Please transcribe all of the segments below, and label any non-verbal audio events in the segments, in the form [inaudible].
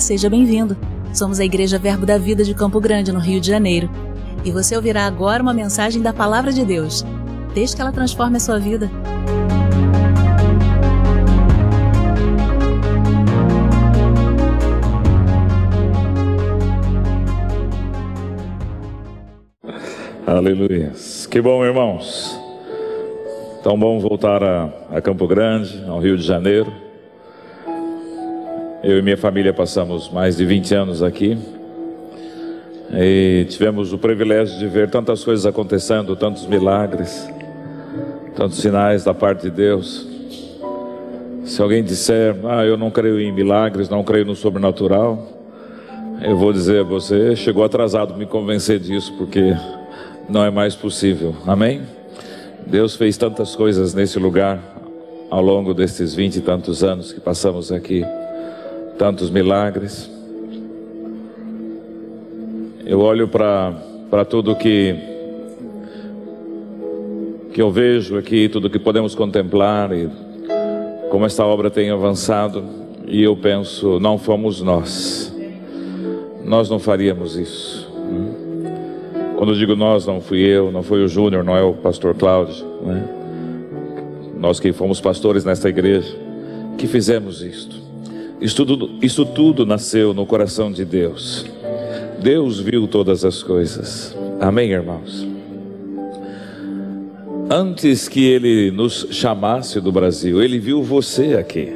Seja bem-vindo. Somos a Igreja Verbo da Vida de Campo Grande, no Rio de Janeiro. E você ouvirá agora uma mensagem da Palavra de Deus. Desde que ela transforme a sua vida. Aleluia. Que bom, irmãos. Tão bom voltar a, a, Campo Grande, ao Rio de Janeiro. Eu e minha família passamos mais de 20 anos aqui. E tivemos o privilégio de ver tantas coisas acontecendo, tantos milagres, tantos sinais da parte de Deus. Se alguém disser, ah, eu não creio em milagres, não creio no sobrenatural, eu vou dizer a você, chegou atrasado me convencer disso, porque não é mais possível. Amém? Deus fez tantas coisas nesse lugar ao longo desses vinte e tantos anos que passamos aqui, tantos milagres. Eu olho para tudo que que eu vejo aqui, tudo que podemos contemplar e como esta obra tem avançado, e eu penso, não fomos nós. Nós não faríamos isso. Quando eu digo nós, não fui eu, não foi o Júnior, não é o pastor Cláudio, né? nós que fomos pastores nesta igreja, que fizemos isto. Isso tudo, isso tudo nasceu no coração de Deus. Deus viu todas as coisas. Amém, irmãos? Antes que Ele nos chamasse do Brasil, Ele viu você aqui.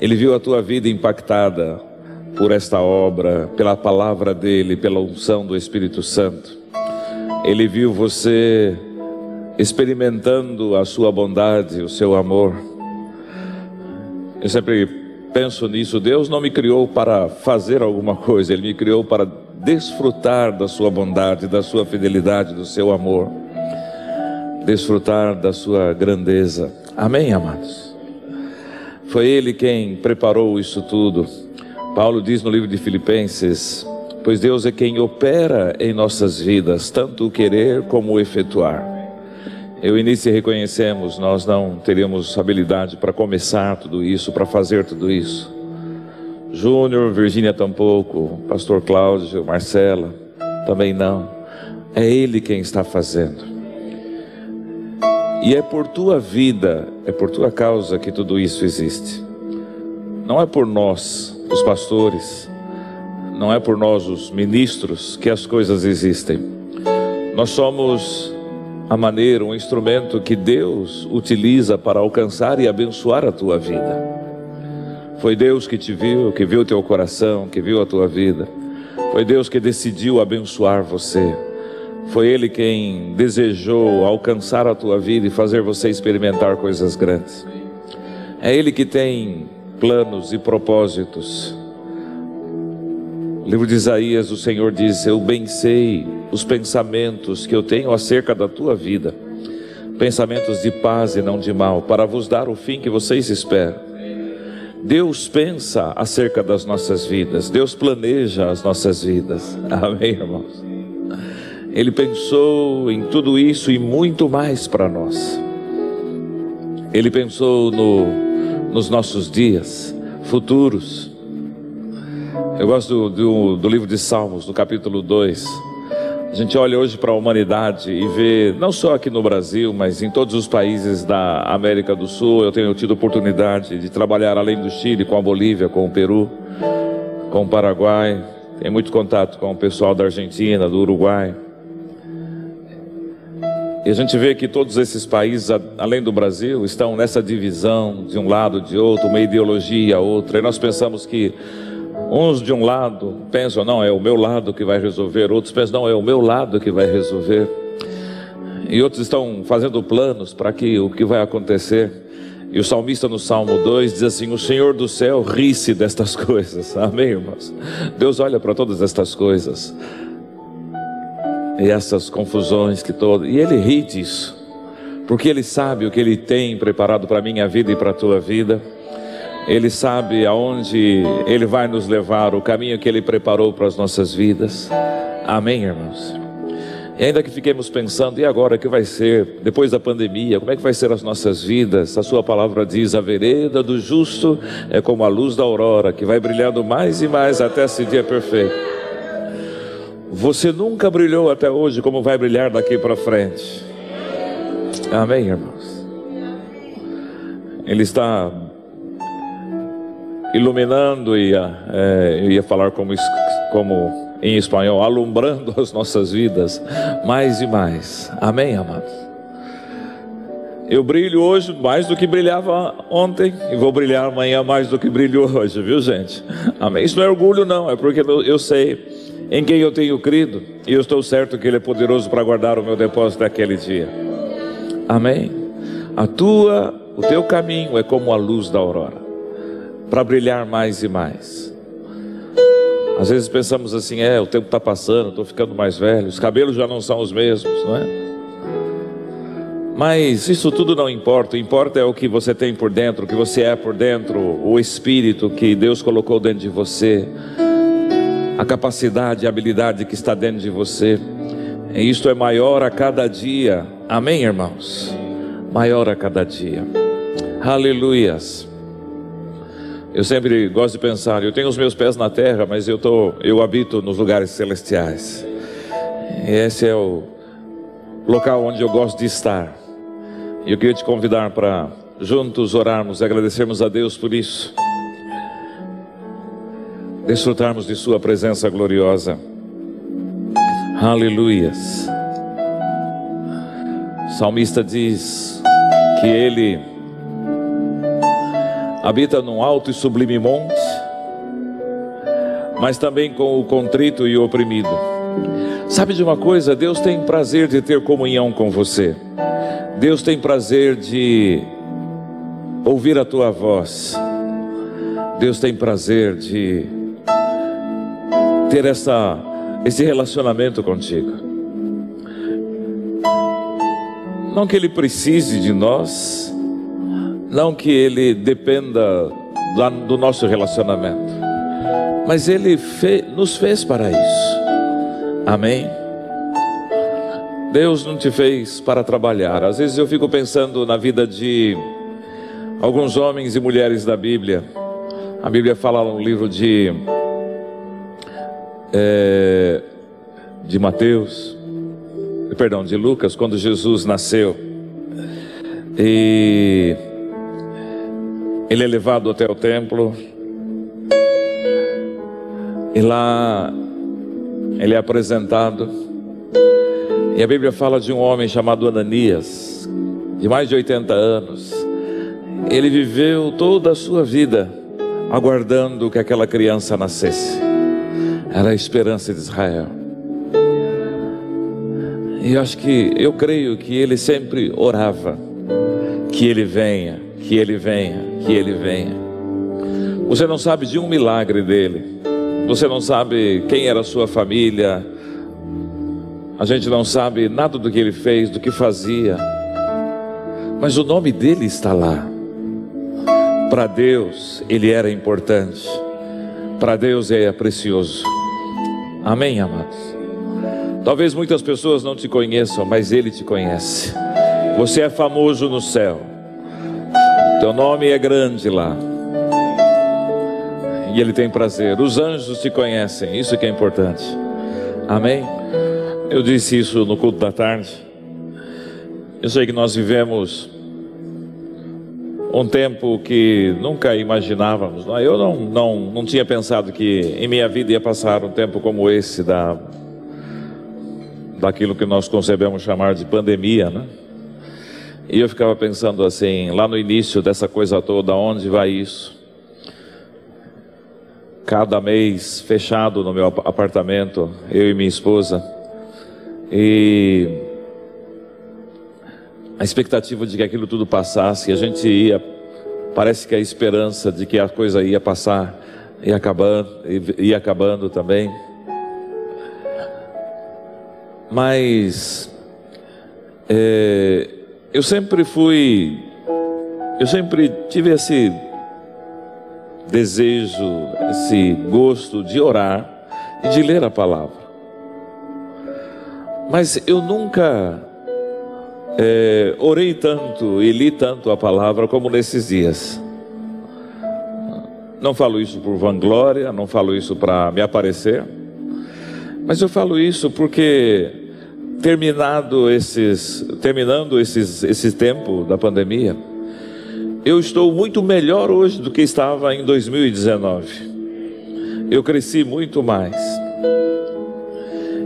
Ele viu a tua vida impactada por esta obra, pela palavra dele, pela unção do Espírito Santo. Ele viu você experimentando a sua bondade, o seu amor. Eu sempre penso nisso. Deus não me criou para fazer alguma coisa, Ele me criou para desfrutar da sua bondade, da sua fidelidade, do seu amor, desfrutar da sua grandeza. Amém, amados? Foi Ele quem preparou isso tudo. Paulo diz no livro de Filipenses: Pois Deus é quem opera em nossas vidas, tanto o querer como o efetuar. Eu e Nice reconhecemos, nós não teríamos habilidade para começar tudo isso, para fazer tudo isso. Júnior, Virgínia tampouco, Pastor Cláudio, Marcela, também não. É Ele quem está fazendo. E é por tua vida, é por tua causa que tudo isso existe. Não é por nós, os pastores, não é por nós, os ministros, que as coisas existem. Nós somos a maneira, um instrumento que Deus utiliza para alcançar e abençoar a tua vida. Foi Deus que te viu, que viu teu coração, que viu a tua vida. Foi Deus que decidiu abençoar você. Foi Ele quem desejou alcançar a tua vida e fazer você experimentar coisas grandes. É Ele que tem planos e propósitos. Livro de Isaías, o Senhor diz: Eu bem sei os pensamentos que eu tenho acerca da tua vida, pensamentos de paz e não de mal, para vos dar o fim que vocês esperam. Deus pensa acerca das nossas vidas, Deus planeja as nossas vidas. [laughs] Amém, irmãos? Ele pensou em tudo isso e muito mais para nós. Ele pensou no nos nossos dias futuros. Eu gosto do, do, do livro de Salmos, no capítulo 2. A gente olha hoje para a humanidade e vê, não só aqui no Brasil, mas em todos os países da América do Sul. Eu tenho tido oportunidade de trabalhar além do Chile, com a Bolívia, com o Peru, com o Paraguai. Tenho muito contato com o pessoal da Argentina, do Uruguai. E a gente vê que todos esses países, além do Brasil, estão nessa divisão de um lado, de outro, uma ideologia, outra. E nós pensamos que uns de um lado pensam, não, é o meu lado que vai resolver, outros pensam, não, é o meu lado que vai resolver. E outros estão fazendo planos para que o que vai acontecer. E o salmista no Salmo 2 diz assim: O Senhor do céu ri-se destas [laughs] coisas. Amém, irmãos? Deus olha para todas estas coisas e essas confusões que todo. E ele ri disso, porque ele sabe o que ele tem preparado para a minha vida e para a tua vida. Ele sabe aonde ele vai nos levar, o caminho que ele preparou para as nossas vidas. Amém, irmãos. E ainda que fiquemos pensando, e agora o que vai ser depois da pandemia? Como é que vai ser as nossas vidas? A sua palavra diz: a vereda do justo é como a luz da aurora, que vai brilhando mais e mais até esse dia perfeito. Você nunca brilhou até hoje como vai brilhar daqui para frente. Amém, irmãos? Ele está iluminando, ia, é, ia falar como, como em espanhol, alumbrando [laughs] as nossas vidas mais e mais. Amém, amados? Eu brilho hoje mais do que brilhava ontem e vou brilhar amanhã mais do que brilho hoje, viu, gente? Amém. Isso não é orgulho, não, é porque eu sei em quem eu tenho crido e eu estou certo que Ele é poderoso para guardar o meu depósito naquele dia. Amém. A tua, o teu caminho é como a luz da aurora, para brilhar mais e mais. Às vezes pensamos assim, é, o tempo está passando, estou ficando mais velho, os cabelos já não são os mesmos, não é? Mas isso tudo não importa, o importa é o que você tem por dentro, o que você é por dentro, o espírito que Deus colocou dentro de você, a capacidade, a habilidade que está dentro de você. E isto é maior a cada dia. Amém, irmãos? Maior a cada dia. Aleluias. Eu sempre gosto de pensar, eu tenho os meus pés na terra, mas eu, tô, eu habito nos lugares celestiais. E esse é o local onde eu gosto de estar. E eu queria te convidar para juntos orarmos e agradecermos a Deus por isso. Desfrutarmos de Sua presença gloriosa. Aleluias. O salmista diz que ele habita num alto e sublime monte, mas também com o contrito e o oprimido. Sabe de uma coisa? Deus tem prazer de ter comunhão com você. Deus tem prazer de ouvir a tua voz. Deus tem prazer de ter essa, esse relacionamento contigo. Não que Ele precise de nós, não que ele dependa do nosso relacionamento, mas ele nos fez para isso. Amém? Deus não te fez para trabalhar. Às vezes eu fico pensando na vida de alguns homens e mulheres da Bíblia. A Bíblia fala no livro de é, de Mateus, perdão, de Lucas, quando Jesus nasceu. E ele é levado até o templo. E lá ele é apresentado. E a Bíblia fala de um homem chamado Ananias, de mais de 80 anos. Ele viveu toda a sua vida aguardando que aquela criança nascesse. Era a esperança de Israel. E eu acho que, eu creio que ele sempre orava que ele venha, que ele venha, que ele venha. Você não sabe de um milagre dele. Você não sabe quem era a sua família. A gente não sabe nada do que ele fez, do que fazia. Mas o nome dele está lá. Para Deus, ele era importante. Para Deus, é precioso. Amém, amados? Talvez muitas pessoas não te conheçam, mas ele te conhece. Você é famoso no céu. Teu nome é grande lá. E Ele tem prazer. Os anjos te conhecem. Isso que é importante. Amém? Eu disse isso no culto da tarde. Eu sei que nós vivemos um tempo que nunca imaginávamos. É? Eu não, não, não tinha pensado que em minha vida ia passar um tempo como esse da, daquilo que nós concebemos chamar de pandemia, né? E eu ficava pensando assim, lá no início dessa coisa toda, onde vai isso? Cada mês fechado no meu apartamento, eu e minha esposa, e a expectativa de que aquilo tudo passasse, a gente ia, parece que a esperança de que a coisa ia passar, ia acabando, ia acabando também. Mas é, eu sempre fui, eu sempre tive esse desejo, esse gosto de orar e de ler a palavra. Mas eu nunca é, orei tanto e li tanto a palavra como nesses dias. Não falo isso por vanglória, não falo isso para me aparecer, mas eu falo isso porque terminado esses, terminando esses, esse tempo da pandemia, eu estou muito melhor hoje do que estava em 2019. Eu cresci muito mais.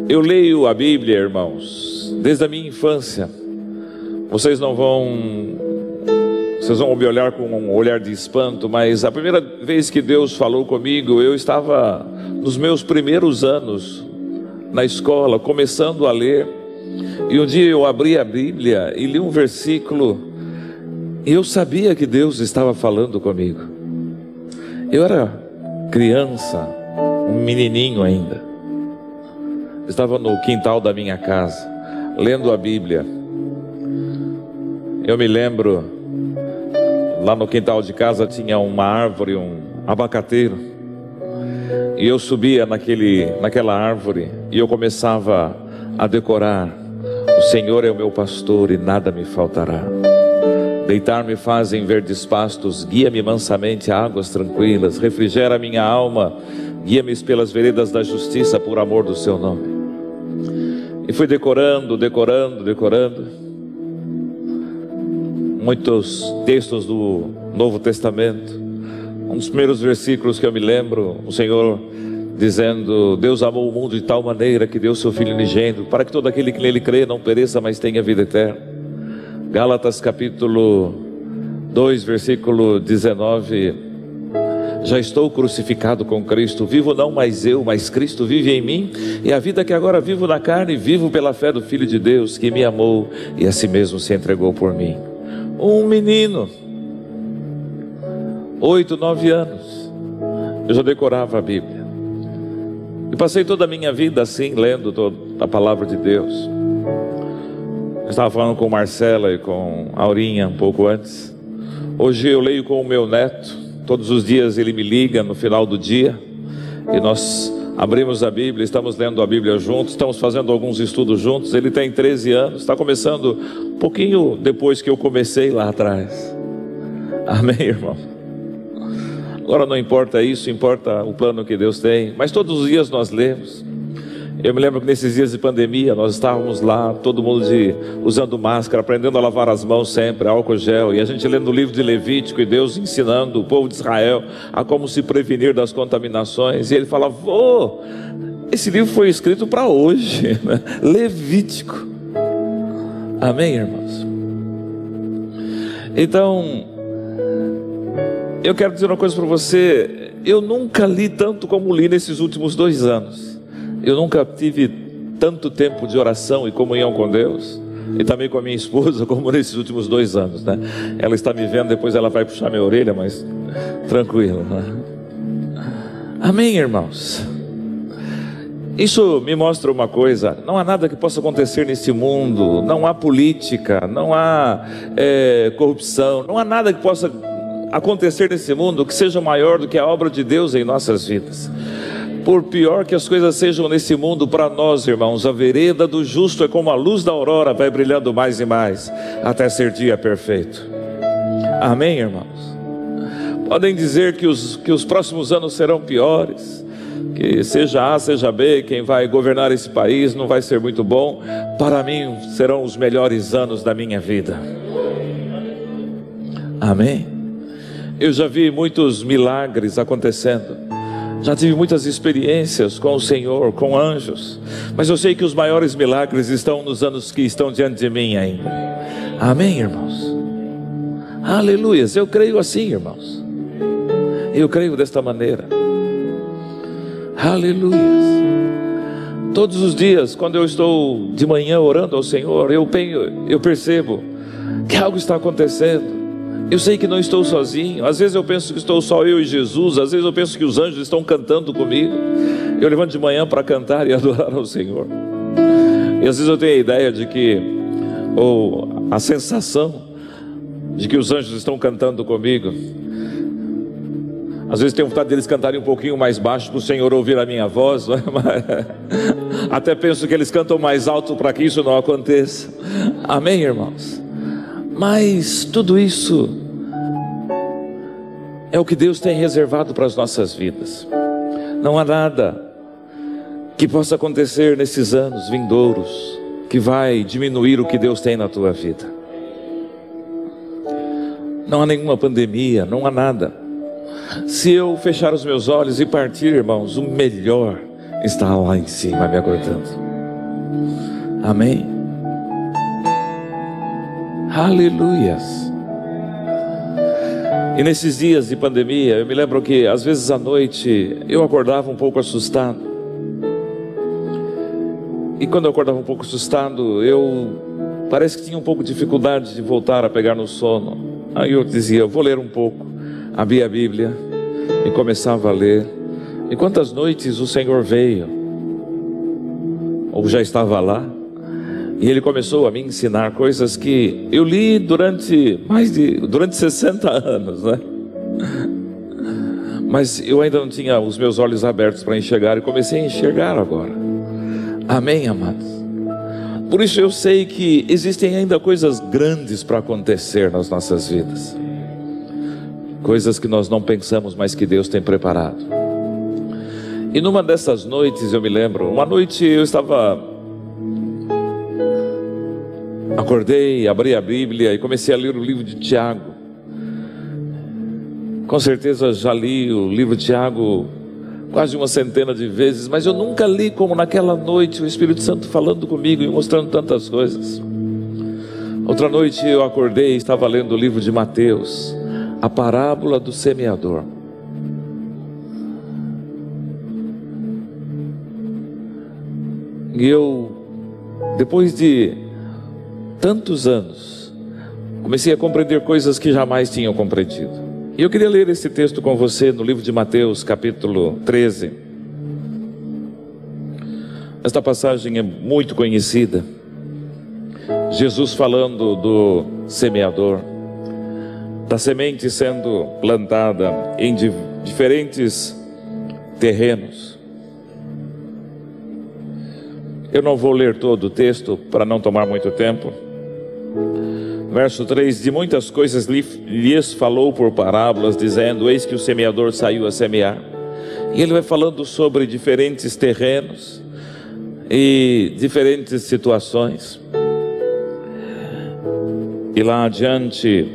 Eu leio a Bíblia, irmãos, desde a minha infância. Vocês não vão vocês vão me olhar com um olhar de espanto, mas a primeira vez que Deus falou comigo, eu estava nos meus primeiros anos na escola, começando a ler. E um dia eu abri a Bíblia e li um versículo, e eu sabia que Deus estava falando comigo. Eu era criança, um menininho ainda. Estava no quintal da minha casa, lendo a Bíblia. Eu me lembro Lá no quintal de casa tinha uma árvore, um abacateiro. E eu subia naquele, naquela árvore e eu começava a decorar: O Senhor é o meu pastor e nada me faltará. Deitar-me faz em verdes pastos, guia-me mansamente a águas tranquilas, refrigera minha alma, guia-me pelas veredas da justiça por amor do seu nome. E fui decorando, decorando, decorando muitos textos do Novo Testamento. Um dos primeiros versículos que eu me lembro, o Senhor dizendo: Deus amou o mundo de tal maneira que deu seu Filho unigênito, para que todo aquele que nele crê não pereça, mas tenha vida eterna. Gálatas capítulo 2, versículo 19. Já estou crucificado com Cristo, vivo não mais eu, mas Cristo vive em mim, e a vida que agora vivo na carne, vivo pela fé do Filho de Deus, que me amou e a si mesmo se entregou por mim um menino, oito, nove anos, eu já decorava a Bíblia. Passei toda a minha vida assim, lendo toda a palavra de Deus. Eu estava falando com Marcela e com Aurinha um pouco antes. Hoje eu leio com o meu neto. Todos os dias ele me liga no final do dia e nós abrimos a Bíblia, estamos lendo a Bíblia juntos, estamos fazendo alguns estudos juntos. Ele tem 13 anos, está começando um pouquinho depois que eu comecei lá atrás. Amém, irmão? Agora não importa isso, importa o plano que Deus tem, mas todos os dias nós lemos. Eu me lembro que nesses dias de pandemia nós estávamos lá, todo mundo de, usando máscara, aprendendo a lavar as mãos sempre, álcool gel, e a gente lendo o livro de Levítico e Deus ensinando o povo de Israel a como se prevenir das contaminações. E ele fala: Vô, esse livro foi escrito para hoje, [laughs] né? Levítico. Amém, irmãos? Então, eu quero dizer uma coisa para você. Eu nunca li tanto como li nesses últimos dois anos. Eu nunca tive tanto tempo de oração e comunhão com Deus, e também com a minha esposa, [laughs] como nesses últimos dois anos, né? Ela está me vendo, depois ela vai puxar minha orelha, mas tranquilo, né? Amém, irmãos? Isso me mostra uma coisa: não há nada que possa acontecer nesse mundo, não há política, não há é, corrupção, não há nada que possa acontecer nesse mundo que seja maior do que a obra de Deus em nossas vidas. Por pior que as coisas sejam nesse mundo para nós, irmãos, a vereda do justo é como a luz da aurora, vai brilhando mais e mais, até ser dia perfeito. Amém, irmãos? Podem dizer que os, que os próximos anos serão piores, que seja A, seja B, quem vai governar esse país não vai ser muito bom. Para mim, serão os melhores anos da minha vida. Amém? Eu já vi muitos milagres acontecendo. Já tive muitas experiências com o Senhor, com anjos, mas eu sei que os maiores milagres estão nos anos que estão diante de mim ainda. Amém, irmãos? Aleluias, eu creio assim, irmãos. Eu creio desta maneira. Aleluias. Todos os dias, quando eu estou de manhã orando ao Senhor, eu, eu percebo que algo está acontecendo. Eu sei que não estou sozinho. Às vezes eu penso que estou só eu e Jesus. Às vezes eu penso que os anjos estão cantando comigo. Eu levanto de manhã para cantar [laughs] e adorar ao Senhor. E às vezes eu tenho a ideia de que, ou a sensação de que os anjos estão cantando comigo. Às vezes tenho vontade deles cantarem um pouquinho mais baixo para o Senhor ouvir a minha voz. [laughs] até penso que eles cantam mais alto para que isso não aconteça. Amém, irmãos? Mas tudo isso é o que Deus tem reservado para as nossas vidas. Não há nada que possa acontecer nesses anos vindouros que vai diminuir o que Deus tem na tua vida. Não há nenhuma pandemia, não há nada. Se eu fechar os meus olhos e partir, irmãos, o melhor está lá em cima me aguardando. Amém. Aleluias. E nesses dias de pandemia, eu me lembro que às vezes à noite eu acordava um pouco assustado. E quando eu acordava um pouco assustado, eu parece que tinha um pouco de dificuldade de voltar a pegar no sono. Aí eu dizia, vou ler um pouco. Abria a Bíblia e começava a ler. E quantas noites o Senhor veio, ou já estava lá, e ele começou a me ensinar coisas que eu li durante mais de durante 60 [laughs] anos, né? Mas eu ainda não tinha os meus olhos abertos para enxergar e comecei a enxergar agora. Amém, amados? Por isso eu sei que existem ainda coisas grandes para acontecer nas nossas vidas, coisas que nós não pensamos, mas que Deus tem preparado. E numa dessas noites, eu me lembro, uma noite eu estava. Acordei, abri a Bíblia e comecei a ler o livro de Tiago. Com certeza já li o livro de Tiago quase uma centena de vezes, mas eu nunca li como naquela noite o Espírito Santo falando comigo e mostrando tantas coisas. Outra noite eu acordei e estava lendo o livro de Mateus, a parábola do semeador. E eu, depois de tantos anos, comecei a compreender coisas que jamais tinham compreendido. E eu queria ler esse texto com você no livro de Mateus, capítulo 13. Esta passagem é muito conhecida. Jesus falando do semeador, da semente sendo plantada em diferentes terrenos. Eu não vou ler todo o texto para não tomar muito tempo. Verso 3: De muitas coisas lhes falou por parábolas, dizendo: Eis que o semeador saiu a semear. E ele vai falando sobre diferentes terrenos e diferentes situações. E lá adiante,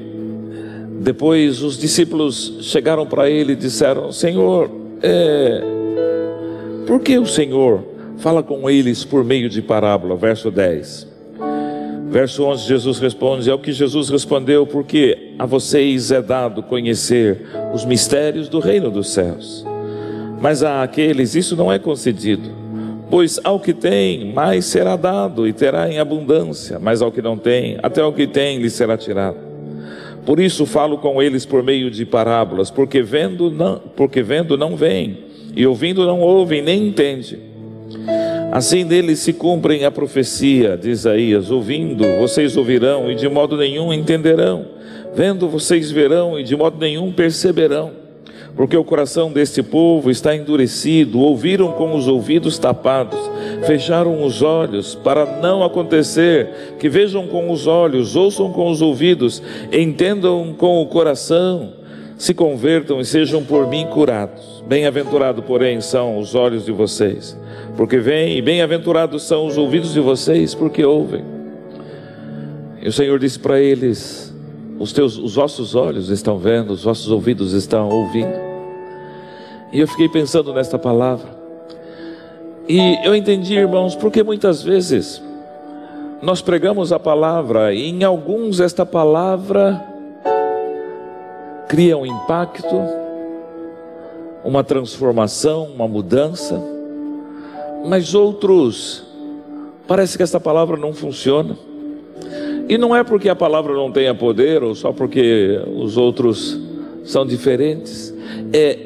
depois os discípulos chegaram para ele e disseram: Senhor, é, por que o Senhor fala com eles por meio de parábola? Verso 10. Verso 11, Jesus responde: É o que Jesus respondeu, porque a vocês é dado conhecer os mistérios do reino dos céus. Mas a aqueles isso não é concedido, pois ao que tem, mais será dado e terá em abundância, mas ao que não tem, até o que tem lhe será tirado. Por isso falo com eles por meio de parábolas, porque vendo não, porque vendo não veem, e ouvindo não ouvem, nem entendem. Assim deles se cumprem a profecia de Isaías: ouvindo, vocês ouvirão e de modo nenhum entenderão, vendo, vocês verão e de modo nenhum perceberão. Porque o coração deste povo está endurecido, ouviram com os ouvidos tapados, fecharam os olhos, para não acontecer que vejam com os olhos, ouçam com os ouvidos, entendam com o coração, se convertam e sejam por mim curados. Bem-aventurado, porém, são os olhos de vocês porque vem, e bem-aventurados são os ouvidos de vocês, porque ouvem. E o Senhor disse para eles: os teus, os vossos olhos estão vendo, os vossos ouvidos estão ouvindo. E eu fiquei pensando nesta palavra. E eu entendi, irmãos, porque muitas vezes nós pregamos a palavra e em alguns esta palavra cria um impacto, uma transformação, uma mudança mas outros, parece que essa palavra não funciona. E não é porque a palavra não tenha poder, ou só porque os outros são diferentes, é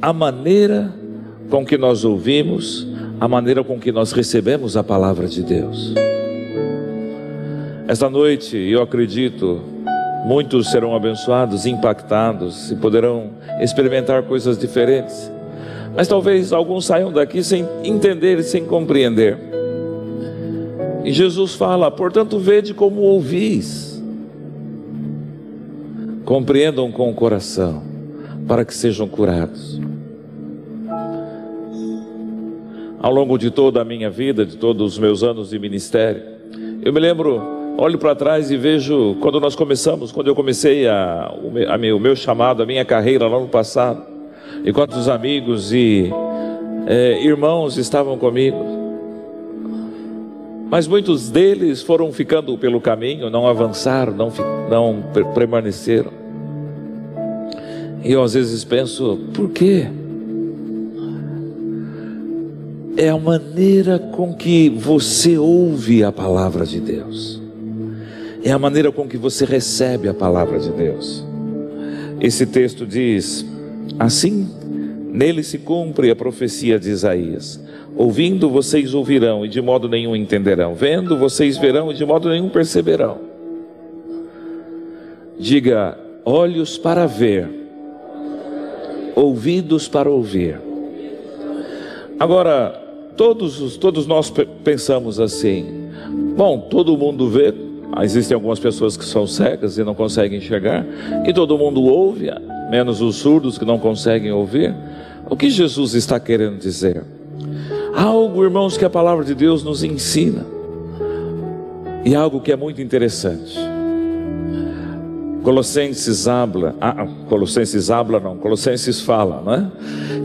a maneira com que nós ouvimos, a maneira com que nós recebemos a palavra de Deus. Esta noite, eu acredito, muitos serão abençoados, impactados e poderão experimentar coisas diferentes. Mas talvez alguns saiam daqui sem entender e sem compreender. E Jesus fala: portanto, vede como ouvis, compreendam com o coração, para que sejam curados. Ao longo de toda a minha vida, de todos os meus anos de ministério, eu me lembro, olho para trás e vejo quando nós começamos, quando eu comecei a, a, o meu chamado, a minha carreira lá no passado, e quantos amigos e é, irmãos estavam comigo. Mas muitos deles foram ficando pelo caminho, não avançaram, não, não permaneceram. E eu às vezes penso, por quê? É a maneira com que você ouve a palavra de Deus, é a maneira com que você recebe a palavra de Deus. Esse texto diz: Assim, nele se cumpre a profecia de Isaías. Ouvindo vocês ouvirão e de modo nenhum entenderão. Vendo vocês verão e de modo nenhum perceberão. Diga: olhos para ver, ouvidos para ouvir. Agora, todos, todos nós pensamos assim: bom, todo mundo vê, existem algumas pessoas que são cegas e não conseguem enxergar, e todo mundo ouve, menos os surdos que não conseguem ouvir. O que Jesus está querendo dizer? Algo, irmãos, que a palavra de Deus nos ensina, e algo que é muito interessante. Colossenses habla, ah, ah, Colossenses habla não, Colossenses fala, não é?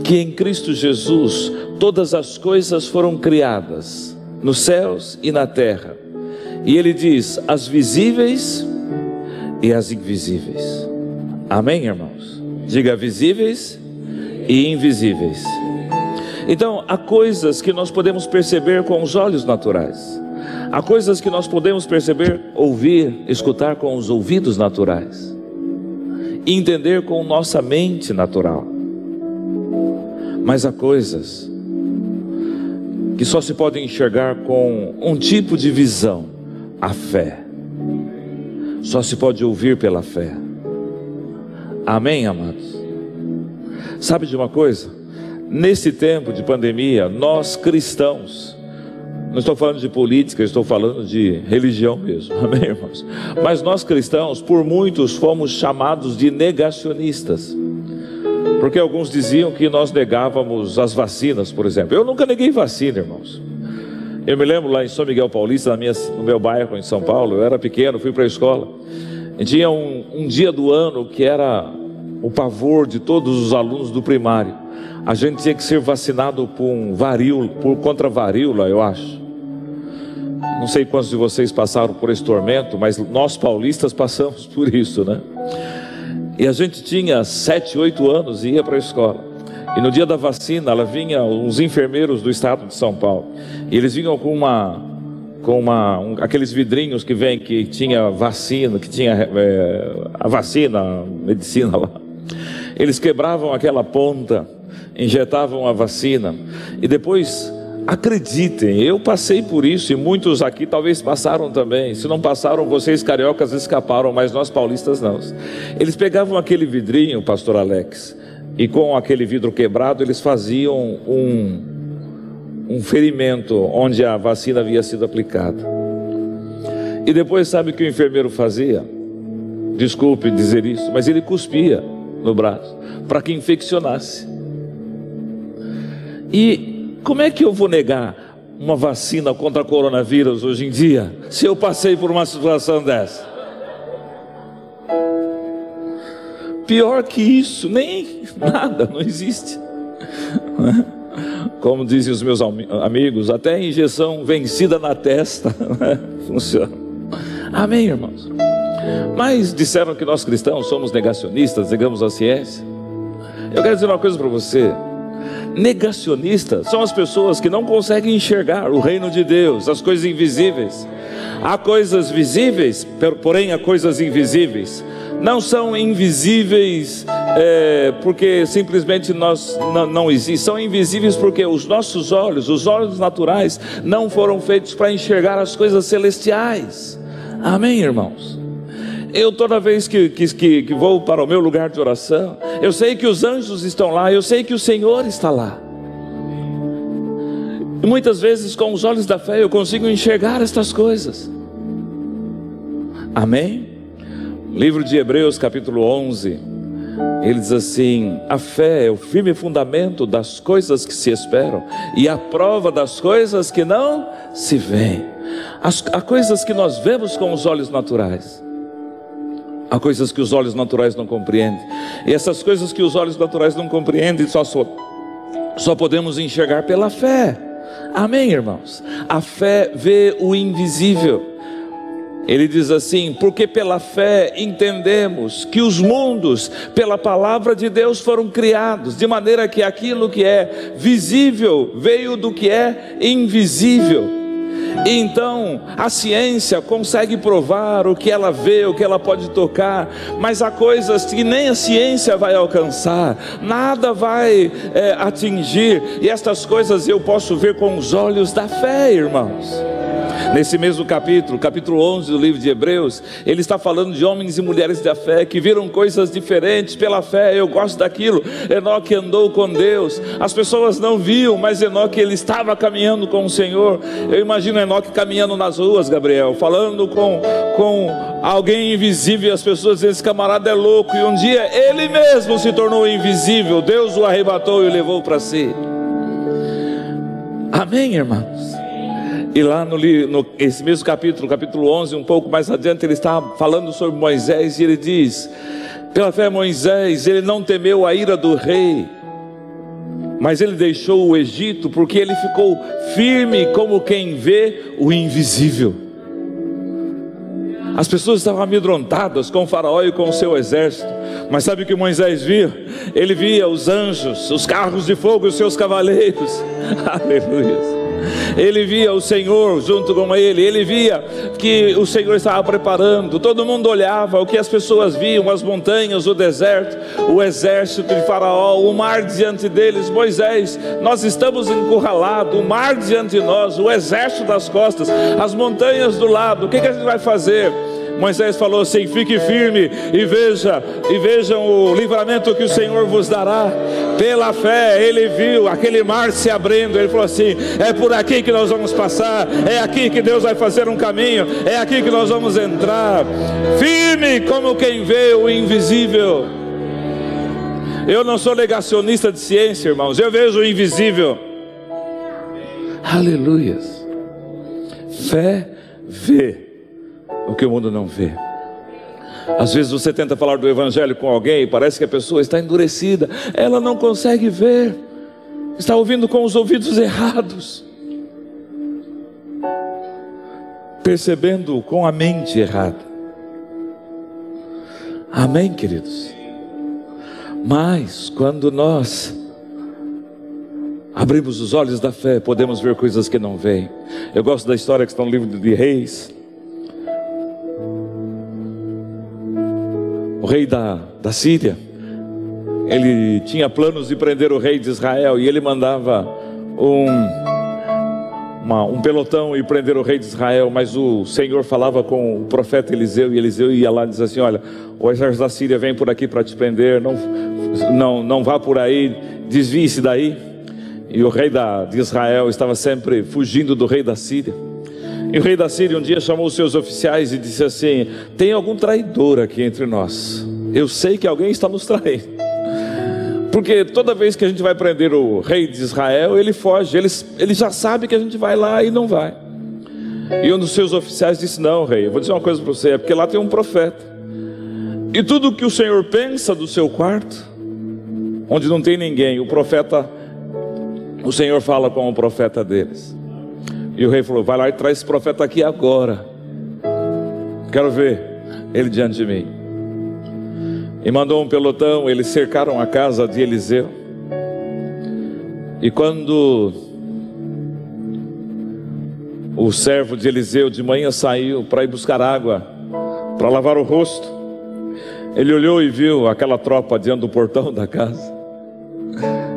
Que em Cristo Jesus todas as coisas foram criadas, nos céus e na terra. E ele diz: as visíveis e as invisíveis. Amém, irmãos? Diga visíveis e invisíveis. Então, há coisas que nós podemos perceber com os olhos naturais. Há coisas que nós podemos perceber, ouvir, escutar com os ouvidos naturais. E entender com nossa mente natural. Mas há coisas que só se podem enxergar com um tipo de visão, a fé. Só se pode ouvir pela fé. Amém, amados? Sabe de uma coisa? Nesse tempo de pandemia, nós cristãos, não estou falando de política, estou falando de religião mesmo, [laughs] amém, irmãos? Mas nós cristãos, por muitos, fomos chamados de negacionistas. Porque alguns diziam que nós negávamos as vacinas, por exemplo. Eu nunca neguei vacina, irmãos. Eu me lembro lá em São Miguel Paulista, minha, no meu bairro em São Paulo, eu era pequeno, fui para a escola. E tinha um, um dia do ano que era o pavor de todos os alunos do primário. A gente tinha que ser vacinado por um varíola, por contra varíola, eu acho. Não sei quantos de vocês passaram por esse tormento, mas nós paulistas passamos [laughs] por isso, né? E a gente tinha sete, oito anos e ia para a escola. E no dia da vacina, ela vinha uns enfermeiros do estado de São Paulo. E eles vinham com uma com uma, um, aqueles vidrinhos que vem que tinha vacina, que tinha é, a vacina, a medicina lá. Eles quebravam aquela ponta, injetavam a vacina e depois Acreditem, eu passei por isso e muitos aqui talvez passaram também. Se não passaram, vocês cariocas escaparam, mas nós paulistas não. Eles pegavam aquele vidrinho, pastor Alex, e com aquele vidro quebrado eles faziam um, um ferimento onde a vacina havia sido aplicada. E depois, sabe o que o enfermeiro fazia? Desculpe dizer isso, mas ele cuspia no braço para que infeccionasse. E como é que eu vou negar uma vacina contra coronavírus hoje em dia, se eu passei por uma situação dessa? Pior que isso, nem nada, não existe. Como dizem os meus amigos, até a injeção vencida na testa né? funciona. Amém, irmãos? Mas disseram que nós cristãos somos negacionistas, negamos a ciência. Eu quero dizer uma coisa para você. Negacionistas são as pessoas que não conseguem enxergar o reino de Deus, as coisas invisíveis. Há coisas visíveis, porém há coisas invisíveis. Não são invisíveis é, porque simplesmente nós não, não existem, são invisíveis porque os nossos olhos, os olhos naturais, não foram feitos para enxergar as coisas celestiais. Amém, irmãos? Eu toda vez que, que, que, vou para o meu lugar de oração, eu sei que os anjos estão lá, eu sei que o Senhor está lá. E muitas vezes, com os olhos da fé, eu consigo enxergar estas coisas. Amém? Livro de Hebreus, capítulo 11, ele diz assim: a fé é o firme fundamento das coisas que se esperam e a prova das coisas que não se veem. As, há coisas que nós vemos com os olhos naturais. Há coisas que os olhos naturais não compreendem. E essas coisas que os olhos naturais não compreendem, só, só, só podemos enxergar pela fé. Amém, irmãos? A fé vê o invisível. Ele diz assim: porque pela fé entendemos que os mundos, pela palavra de Deus, foram criados, de maneira que aquilo que é visível veio do que é invisível. Então, a ciência consegue provar o que ela vê, o que ela pode tocar, mas há coisas que nem a ciência vai alcançar, nada vai é, atingir, e estas coisas eu posso ver com os olhos da fé, irmãos. Nesse mesmo capítulo, capítulo 11 do livro de Hebreus, ele está falando de homens e mulheres da fé que viram coisas diferentes pela fé. Eu gosto daquilo. Enoque andou com Deus. As pessoas não viam, mas Enoque ele estava caminhando com o Senhor. Eu imagino Enoque caminhando nas ruas, Gabriel, falando com, com alguém invisível. As pessoas dizem: Esse camarada é louco. E um dia ele mesmo se tornou invisível. Deus o arrebatou e o levou para si. Amém, irmãos? E lá no, no esse mesmo capítulo, capítulo 11, um pouco mais adiante, ele está falando sobre Moisés e ele diz: pela fé, Moisés, ele não temeu a ira do rei, mas ele deixou o Egito porque ele ficou firme como quem vê o invisível. As pessoas estavam amedrontadas com o faraó e com o seu exército. Mas sabe o que Moisés via? Ele via os anjos, os carros de fogo e os seus cavaleiros. [laughs] Aleluia. Ele via o Senhor junto com ele, ele via que o Senhor estava preparando. Todo mundo olhava o que as pessoas viam: as montanhas, o deserto, o exército de Faraó, o mar diante deles. Moisés, nós estamos encurralados, o mar diante de nós, o exército das costas, as montanhas do lado. O que, que a gente vai fazer? Moisés falou assim: fique firme e veja, e vejam o livramento que o Senhor vos dará. Pela fé, ele viu aquele mar se abrindo. Ele falou assim: é por aqui que nós vamos passar, é aqui que Deus vai fazer um caminho, é aqui que nós vamos entrar. Firme como quem vê o invisível. Eu não sou negacionista de ciência, irmãos, eu vejo o invisível. Aleluias. Fé vê o que o mundo não vê. Às vezes você tenta falar do Evangelho com alguém e parece que a pessoa está endurecida, ela não consegue ver, está ouvindo com os ouvidos errados, percebendo com a mente errada. Amém, queridos? Mas quando nós abrimos os olhos da fé, podemos ver coisas que não veem. Eu gosto da história que está no livro de Reis. Rei da, da Síria, ele tinha planos de prender o rei de Israel e ele mandava um, uma, um pelotão e prender o rei de Israel, mas o Senhor falava com o profeta Eliseu e Eliseu ia lá e dizia assim: Olha, o exército da Síria vem por aqui para te prender, não, não, não vá por aí, desvie-se daí. E o rei da, de Israel estava sempre fugindo do rei da Síria. E o rei da Síria um dia chamou os seus oficiais e disse assim: Tem algum traidor aqui entre nós? Eu sei que alguém está nos traindo. Porque toda vez que a gente vai prender o rei de Israel, ele foge, ele, ele já sabe que a gente vai lá e não vai. E um dos seus oficiais disse: Não, rei, vou dizer uma coisa para você: é porque lá tem um profeta. E tudo que o Senhor pensa do seu quarto, onde não tem ninguém, o profeta, o Senhor fala com o profeta deles. E o rei falou: Vai lá e traz esse profeta aqui agora. Quero ver ele diante de mim. E mandou um pelotão, eles cercaram a casa de Eliseu. E quando o servo de Eliseu de manhã saiu para ir buscar água, para lavar o rosto, ele olhou e viu aquela tropa diante do portão da casa.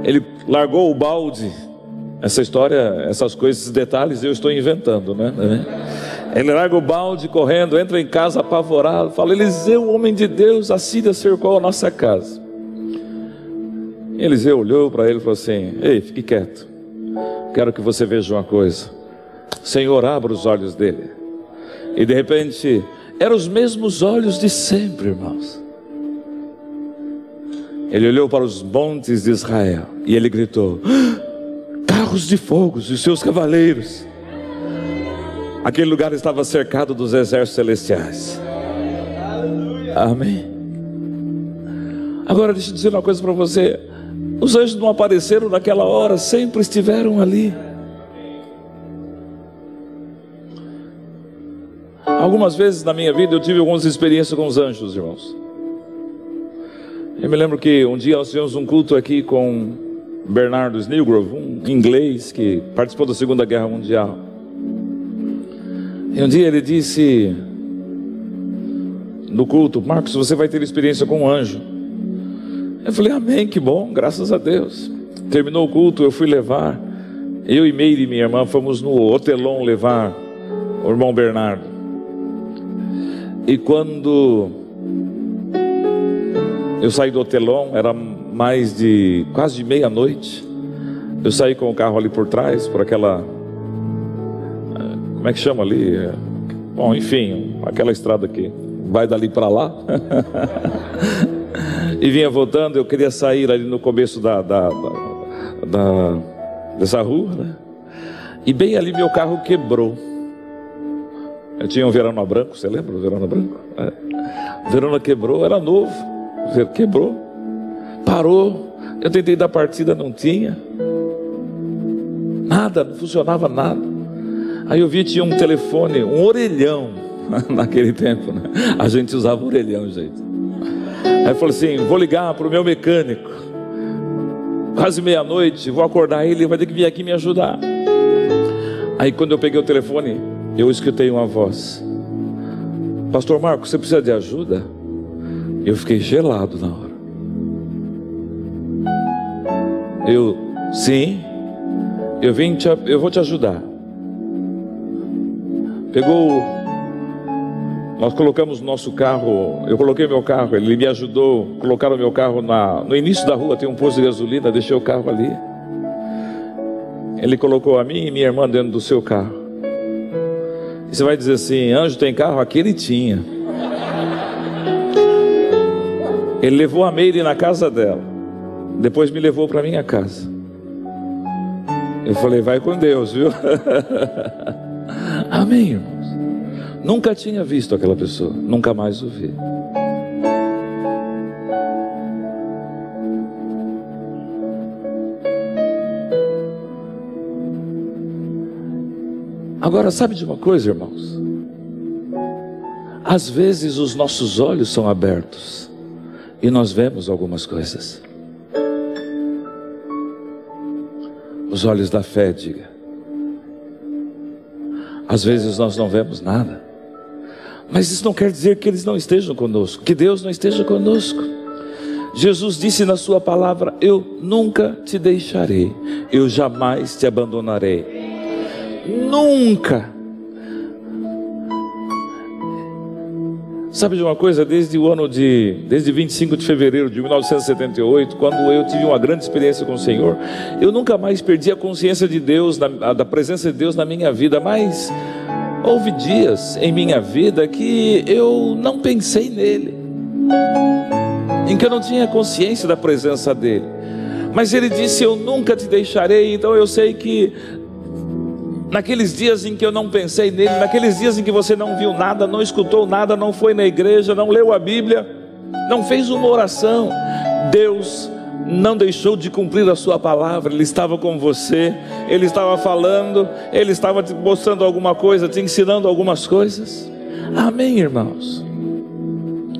Ele largou o balde essa história, essas coisas, esses detalhes eu estou inventando, né? Ele larga o balde correndo, entra em casa apavorado, fala: Eliseu, homem de Deus, a Síria cercou a nossa casa. Eliseu olhou para ele e falou assim: Ei, fique quieto. quero que você veja uma coisa. Senhor, abra os olhos dele. E de repente, eram os mesmos olhos de sempre, irmãos. Ele olhou para os montes de Israel e ele gritou: Carros de fogo e seus cavaleiros. Aquele lugar estava cercado dos exércitos celestiais. Amém. Agora deixa eu dizer uma coisa para você. Os anjos não apareceram naquela hora, sempre estiveram ali. Algumas vezes na minha vida eu tive algumas experiências com os anjos, irmãos. Eu me lembro que um dia nós tivemos um culto aqui com Bernardo Snellgrove, um inglês que participou da Segunda Guerra Mundial. E um dia ele disse no culto: Marcos, você vai ter experiência com um anjo. Eu falei: Amém, que bom, graças a Deus. Terminou o culto, eu fui levar. Eu e Meire, minha irmã, fomos no hotelão levar o irmão Bernardo. E quando eu saí do hotelão, era mais de quase de meia-noite. Eu saí com o carro ali por trás, por aquela. Como é que chama ali? Bom, enfim, aquela estrada que vai dali para lá. [laughs] e vinha voltando, eu queria sair ali no começo da, da, da, da dessa rua, né? E bem ali meu carro quebrou. Eu tinha um Verona branco, você lembra o Verona branco? É. Verona quebrou, era novo. Quebrou, parou. Eu tentei dar partida, não tinha. Nada, não funcionava nada. Aí eu vi tinha um telefone, um orelhão [laughs] naquele tempo, né? A gente usava orelhão, gente. Aí eu falei assim: vou ligar para o meu mecânico. Quase meia-noite, vou acordar ele, vai ter que vir aqui me ajudar. Aí quando eu peguei o telefone, eu escutei uma voz: Pastor Marcos, você precisa de ajuda? Eu fiquei gelado na hora. Eu, sim, eu vim, te, eu vou te ajudar. Pegou, nós colocamos nosso carro, eu coloquei meu carro, ele me ajudou, colocaram meu carro na, no início da rua, tem um posto de gasolina, deixei o carro ali. Ele colocou a mim e minha irmã dentro do seu carro. Você vai dizer assim: anjo tem carro? Aqui ele tinha. Ele levou a Meire na casa dela. Depois me levou para minha casa. Eu falei: vai com Deus, viu? [laughs] Amém, irmãos. Nunca tinha visto aquela pessoa, nunca mais o vi. Agora, sabe de uma coisa, irmãos? Às vezes os nossos olhos são abertos e nós vemos algumas coisas. Os olhos da fé, diga. Às vezes nós não vemos nada. Mas isso não quer dizer que eles não estejam conosco, que Deus não esteja conosco. Jesus disse na sua palavra: Eu nunca te deixarei, eu jamais te abandonarei. Nunca. Sabe de uma coisa? Desde o ano de, desde 25 de fevereiro de 1978, quando eu tive uma grande experiência com o Senhor, eu nunca mais perdi a consciência de Deus, da presença de Deus na minha vida, mas houve dias em minha vida que eu não pensei nele, em que eu não tinha consciência da presença dele. Mas ele disse: Eu nunca te deixarei. Então eu sei que naqueles dias em que eu não pensei nele, naqueles dias em que você não viu nada, não escutou nada, não foi na igreja, não leu a Bíblia, não fez uma oração, Deus não deixou de cumprir a sua palavra, Ele estava com você, Ele estava falando, Ele estava te mostrando alguma coisa, te ensinando algumas coisas. Amém, irmãos.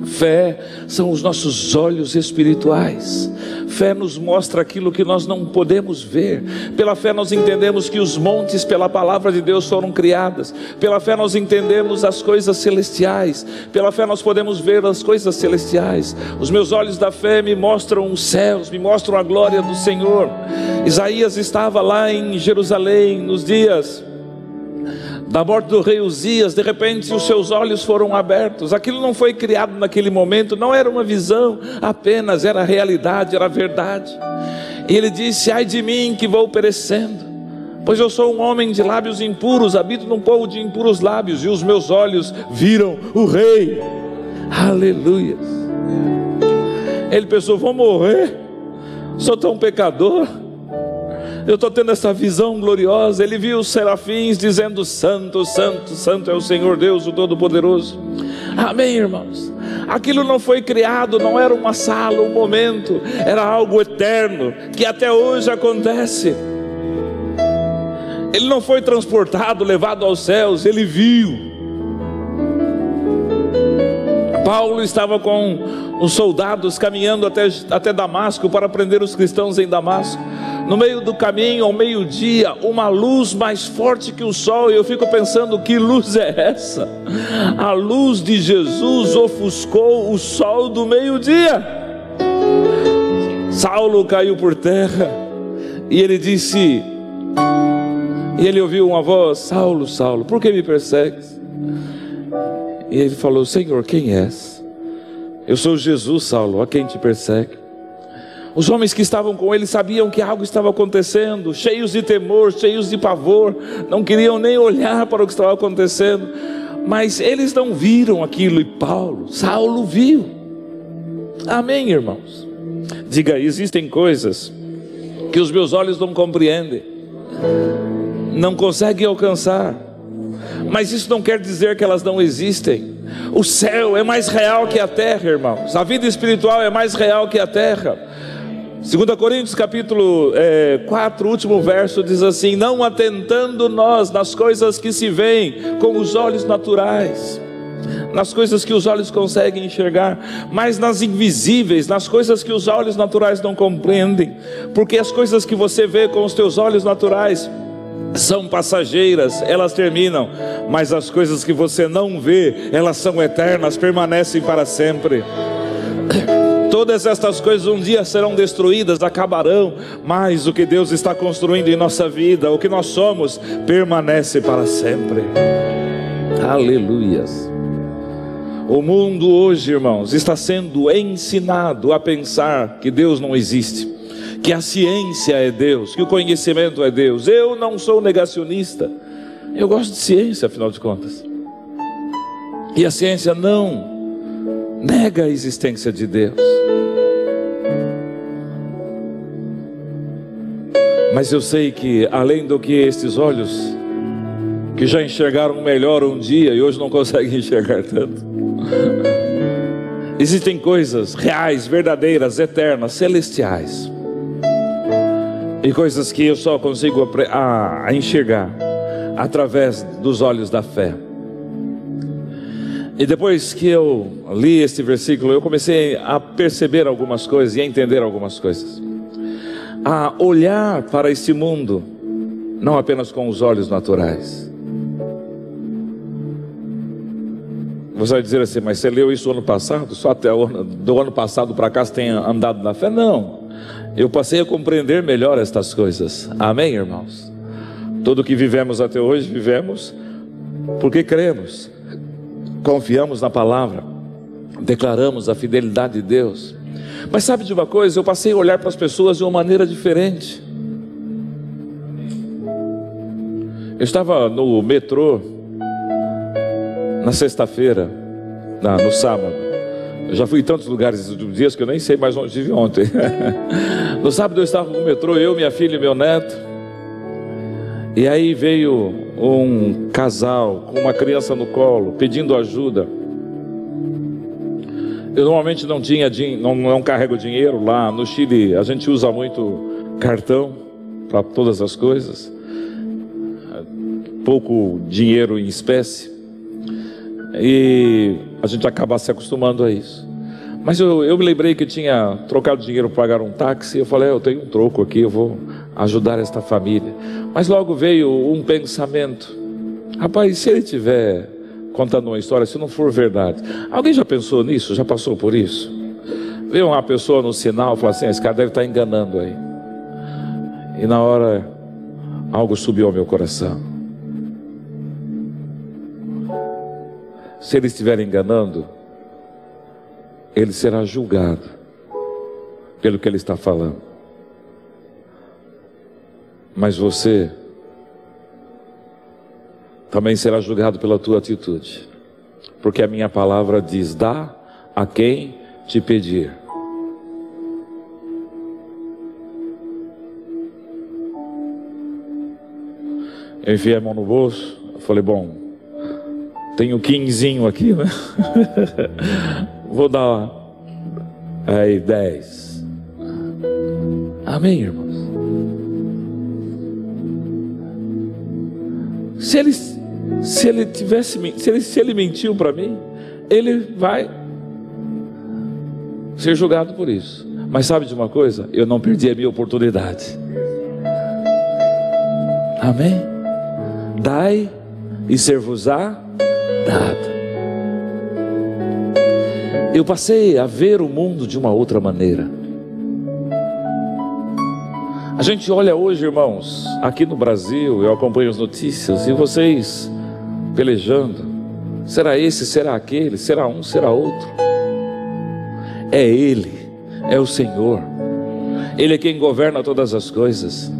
Fé são os nossos olhos espirituais. Fé nos mostra aquilo que nós não podemos ver. Pela fé nós entendemos que os montes, pela palavra de Deus, foram criadas. Pela fé nós entendemos as coisas celestiais. Pela fé nós podemos ver as coisas celestiais. Os meus olhos da fé me mostram os céus, me mostram a glória do Senhor. Isaías estava lá em Jerusalém nos dias da morte do rei Uzias, de repente os seus olhos foram abertos. Aquilo não foi criado naquele momento, não era uma visão apenas, era realidade, era verdade. E ele disse: Ai de mim que vou perecendo, Pois eu sou um homem de lábios impuros, habito num povo de impuros lábios, e os meus olhos viram o Rei. Aleluia. Ele pensou: vou morrer, sou tão pecador. Eu estou tendo essa visão gloriosa. Ele viu os serafins dizendo: Santo, Santo, Santo é o Senhor Deus, o Todo-Poderoso. Amém, irmãos. Aquilo não foi criado, não era uma sala, um momento, era algo eterno que até hoje acontece. Ele não foi transportado, levado aos céus, ele viu. Paulo estava com os soldados caminhando até, até Damasco para prender os cristãos em Damasco. No meio do caminho, ao meio-dia, uma luz mais forte que o sol, e eu fico pensando: que luz é essa? A luz de Jesus ofuscou o sol do meio-dia. Saulo caiu por terra e ele disse: e ele ouviu uma voz: Saulo, Saulo, por que me persegues? E ele falou: Senhor, quem és? Eu sou Jesus, Saulo, a quem te persegue. Os homens que estavam com ele sabiam que algo estava acontecendo, cheios de temor, cheios de pavor, não queriam nem olhar para o que estava acontecendo, mas eles não viram aquilo e Paulo, Saulo viu. Amém, irmãos? Diga, existem coisas que os meus olhos não compreendem não conseguem alcançar. Mas isso não quer dizer que elas não existem. O céu é mais real que a terra, irmãos. A vida espiritual é mais real que a terra. 2 Coríntios capítulo é, 4, último verso, diz assim: Não atentando nós nas coisas que se veem com os olhos naturais, nas coisas que os olhos conseguem enxergar, mas nas invisíveis, nas coisas que os olhos naturais não compreendem, porque as coisas que você vê com os teus olhos naturais, são passageiras, elas terminam, mas as coisas que você não vê, elas são eternas, permanecem para sempre. Todas estas coisas um dia serão destruídas, acabarão, mas o que Deus está construindo em nossa vida, o que nós somos, permanece para sempre. Aleluias. O mundo hoje, irmãos, está sendo ensinado a pensar que Deus não existe que a ciência é Deus, que o conhecimento é Deus. Eu não sou negacionista. Eu gosto de ciência, afinal de contas. E a ciência não nega a existência de Deus. Mas eu sei que além do que estes olhos que já enxergaram melhor um dia e hoje não conseguem [laughs] enxergar tanto. Existem coisas reais, verdadeiras, eternas, celestiais e coisas que eu só consigo a, a enxergar através dos olhos da fé. E depois que eu li este versículo, eu comecei a perceber algumas coisas e a entender algumas coisas. A olhar para este mundo, não apenas com os olhos naturais. Você vai dizer assim, mas você leu isso ano passado? Só até ano, do ano passado para cá você tem andado na fé? Não eu passei a compreender melhor estas coisas. Amém, irmãos? Tudo que vivemos até hoje, vivemos porque cremos, confiamos na palavra, declaramos a fidelidade de Deus. Mas sabe de uma coisa? Eu passei a olhar para as pessoas de uma maneira diferente. Eu estava no metrô na sexta-feira, no sábado. Eu já fui em tantos lugares dias que eu nem sei mais onde estive ontem. [laughs] no sábado eu estava no metrô, eu, minha filha e meu neto. E aí veio um casal com uma criança no colo, pedindo ajuda. Eu normalmente não tinha, não, não carrego dinheiro lá no Chile. A gente usa muito cartão para todas as coisas, pouco dinheiro em espécie. E a gente acaba se acostumando a isso. Mas eu, eu me lembrei que tinha trocado dinheiro para pagar um táxi. Eu falei, eu tenho um troco aqui, eu vou ajudar esta família. Mas logo veio um pensamento: rapaz, se ele tiver contando uma história, se não for verdade, alguém já pensou nisso? Já passou por isso? Veio uma pessoa no sinal e falou assim: esse cara deve estar enganando aí. E na hora, algo subiu ao meu coração. Se ele estiver enganando, ele será julgado pelo que ele está falando. Mas você também será julgado pela tua atitude. Porque a minha palavra diz: dá a quem te pedir. Eu enfiei a mão no bolso, falei, bom, tenho quinzinho aqui, né? [laughs] Vou dar aí dez. Amém, irmãos? Se ele, se ele tivesse, se ele, se ele mentiu para mim, ele vai ser julgado por isso. Mas sabe de uma coisa? Eu não perdi a minha oportunidade. Amém? Dai e ser-vos-á dado. Eu passei a ver o mundo de uma outra maneira. A gente olha hoje, irmãos, aqui no Brasil, eu acompanho as notícias e vocês pelejando. Será esse, será aquele, será um, será outro. É Ele, é o Senhor. Ele é quem governa todas as coisas.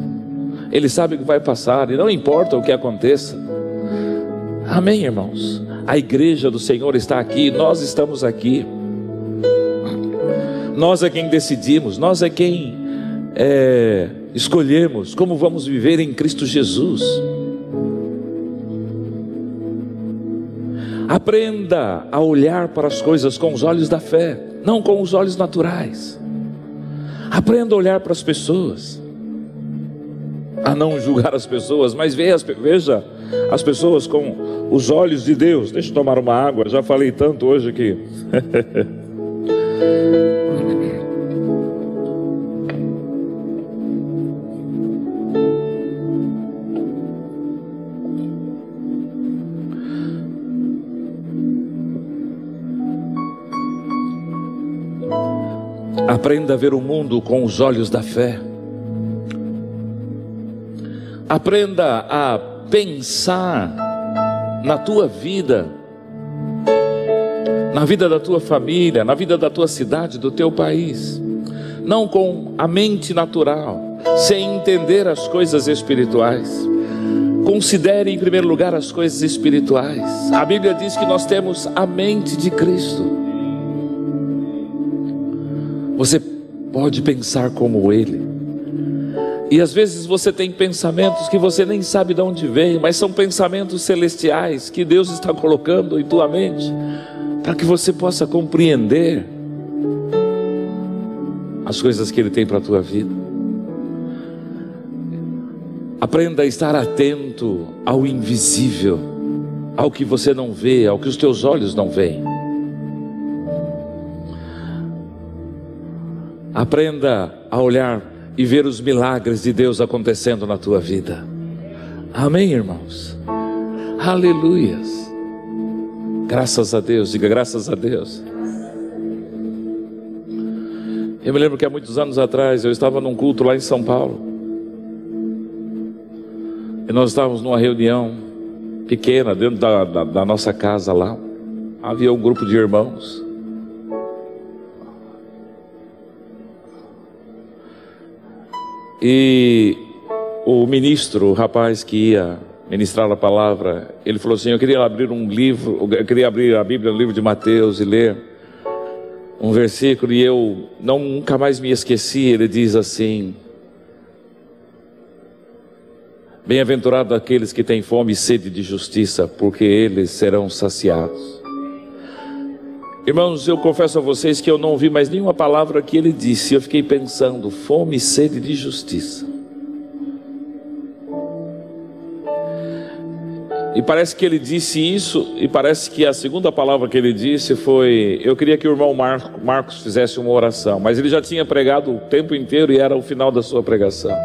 Ele sabe o que vai passar e não importa o que aconteça. Amém, irmãos? A igreja do Senhor está aqui, nós estamos aqui. Nós é quem decidimos, nós é quem é, escolhemos como vamos viver em Cristo Jesus. Aprenda a olhar para as coisas com os olhos da fé, não com os olhos naturais. Aprenda a olhar para as pessoas, a não julgar as pessoas, mas veja as pessoas com os olhos de Deus. Deixa eu tomar uma água, já falei tanto hoje aqui. [laughs] Aprenda a ver o mundo com os olhos da fé. Aprenda a pensar na tua vida, na vida da tua família, na vida da tua cidade, do teu país, não com a mente natural, sem entender as coisas espirituais. Considere em primeiro lugar as coisas espirituais. A Bíblia diz que nós temos a mente de Cristo. Você pode pensar como Ele. E às vezes você tem pensamentos que você nem sabe de onde vem, mas são pensamentos celestiais que Deus está colocando em tua mente, para que você possa compreender as coisas que Ele tem para a tua vida. Aprenda a estar atento ao invisível, ao que você não vê, ao que os teus olhos não veem. Aprenda a olhar e ver os milagres de Deus acontecendo na tua vida. Amém, irmãos? Aleluias. Graças a Deus, diga graças a Deus. Eu me lembro que há muitos anos atrás eu estava num culto lá em São Paulo. E nós estávamos numa reunião pequena dentro da, da, da nossa casa lá. Havia um grupo de irmãos. E o ministro, o rapaz que ia ministrar a palavra, ele falou assim: Eu queria abrir um livro, eu queria abrir a Bíblia, o livro de Mateus e ler um versículo, e eu não, nunca mais me esqueci. Ele diz assim: Bem-aventurado aqueles que têm fome e sede de justiça, porque eles serão saciados. Irmãos, eu confesso a vocês que eu não ouvi mais nenhuma palavra que ele disse. Eu fiquei pensando, fome e sede de justiça. E parece que ele disse isso, e parece que a segunda palavra que ele disse foi: Eu queria que o irmão Marco, Marcos fizesse uma oração, mas ele já tinha pregado o tempo inteiro e era o final da sua pregação.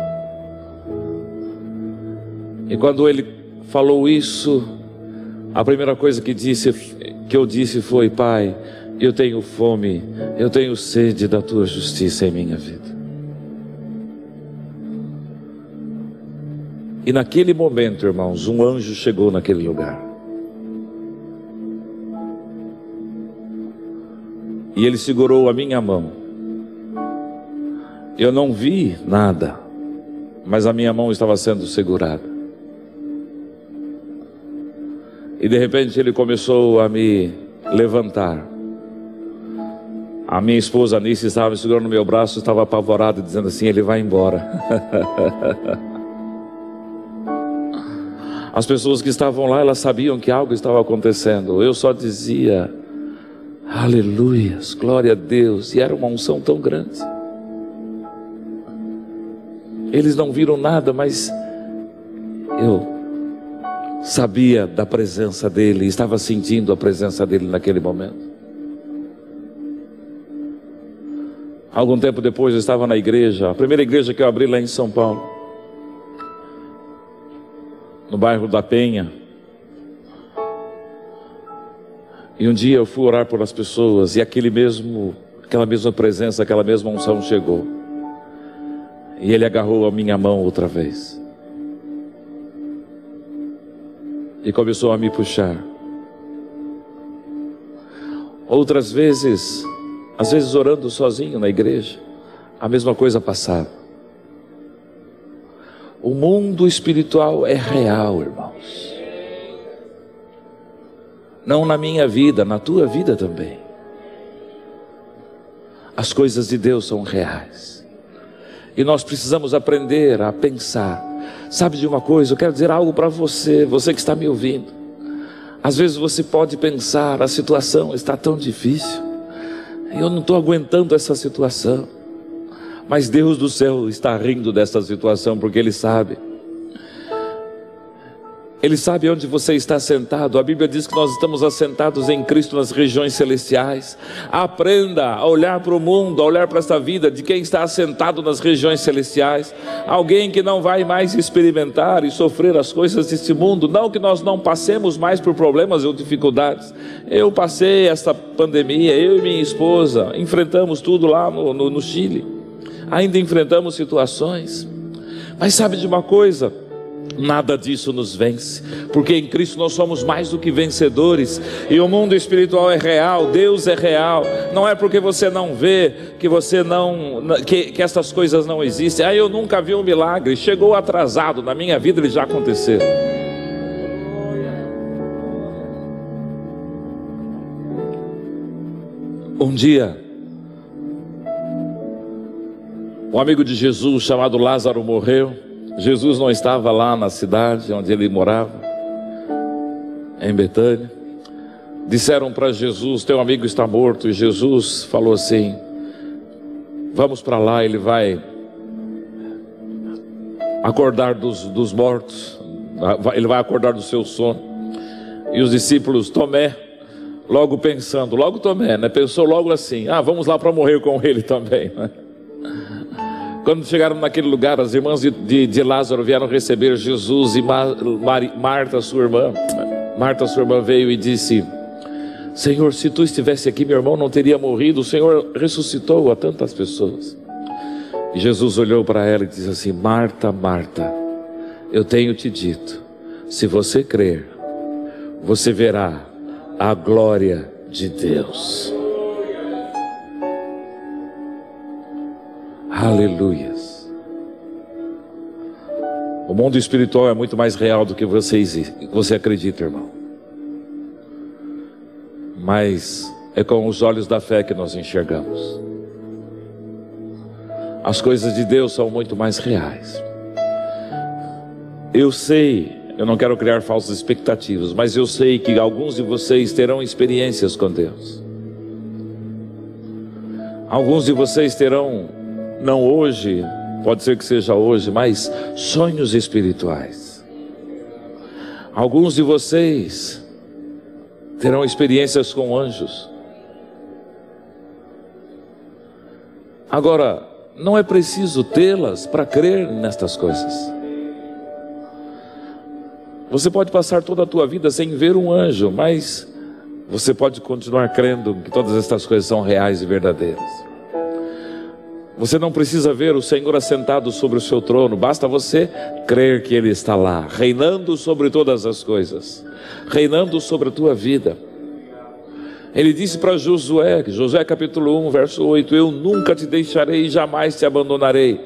E quando ele falou isso, a primeira coisa que disse que eu disse foi: Pai, eu tenho fome, eu tenho sede da tua justiça em minha vida. E naquele momento, irmãos, um anjo chegou naquele lugar. E ele segurou a minha mão. Eu não vi nada, mas a minha mão estava sendo segurada. E de repente ele começou a me levantar. A minha esposa Anice estava me segurando no meu braço, estava apavorada, dizendo assim: ele vai embora. [laughs] As pessoas que estavam lá, elas sabiam que algo estava acontecendo. Eu só dizia: Aleluias, glória a Deus. E era uma unção tão grande. Eles não viram nada, mas eu sabia da presença dele, estava sentindo a presença dele naquele momento. Algum tempo depois eu estava na igreja, a primeira igreja que eu abri lá em São Paulo, no bairro da Penha. E um dia eu fui orar por as pessoas e aquele mesmo, aquela mesma presença, aquela mesma unção chegou. E ele agarrou a minha mão outra vez. E começou a me puxar. Outras vezes às vezes orando sozinho na igreja, a mesma coisa passava. O mundo espiritual é real, irmãos. Não na minha vida, na tua vida também. As coisas de Deus são reais. E nós precisamos aprender a pensar. Sabe de uma coisa? Eu quero dizer algo para você, você que está me ouvindo. Às vezes você pode pensar, a situação está tão difícil. Eu não estou aguentando essa situação. Mas Deus do céu está rindo dessa situação porque Ele sabe. Ele sabe onde você está sentado. A Bíblia diz que nós estamos assentados em Cristo nas regiões celestiais. Aprenda a olhar para o mundo, a olhar para esta vida de quem está assentado nas regiões celestiais. Alguém que não vai mais experimentar e sofrer as coisas deste mundo. Não que nós não passemos mais por problemas ou dificuldades. Eu passei esta pandemia, eu e minha esposa, enfrentamos tudo lá no, no, no Chile. Ainda enfrentamos situações. Mas sabe de uma coisa? Nada disso nos vence, porque em Cristo nós somos mais do que vencedores, e o mundo espiritual é real, Deus é real. Não é porque você não vê que você não que, que essas coisas não existem. Ah, eu nunca vi um milagre, chegou atrasado na minha vida, ele já aconteceu. Um dia, um amigo de Jesus chamado Lázaro morreu. Jesus não estava lá na cidade onde ele morava, em Betânia. Disseram para Jesus: Teu amigo está morto. E Jesus falou assim: Vamos para lá, ele vai acordar dos, dos mortos, ele vai acordar do seu sono. E os discípulos, Tomé, logo pensando, logo Tomé, né? Pensou logo assim: Ah, vamos lá para morrer com ele também. Né? [laughs] Quando chegaram naquele lugar, as irmãs de, de, de Lázaro vieram receber Jesus e Mar, Mar, Marta, sua irmã, Marta, sua irmã, veio e disse: Senhor, se tu estivesse aqui, meu irmão não teria morrido. O Senhor ressuscitou a tantas pessoas. E Jesus olhou para ela e disse assim: Marta, Marta, eu tenho te dito, se você crer, você verá a glória de Deus. Aleluias. O mundo espiritual é muito mais real do que você, você acredita, irmão. Mas é com os olhos da fé que nós enxergamos. As coisas de Deus são muito mais reais. Eu sei, eu não quero criar falsas expectativas, mas eu sei que alguns de vocês terão experiências com Deus. Alguns de vocês terão não hoje, pode ser que seja hoje, mas sonhos espirituais. Alguns de vocês terão experiências com anjos. Agora, não é preciso tê-las para crer nestas coisas. Você pode passar toda a tua vida sem ver um anjo, mas você pode continuar crendo que todas estas coisas são reais e verdadeiras. Você não precisa ver o Senhor assentado sobre o seu trono, basta você crer que Ele está lá, reinando sobre todas as coisas, reinando sobre a tua vida. Ele disse para Josué, Josué capítulo 1, verso 8: Eu nunca te deixarei e jamais te abandonarei.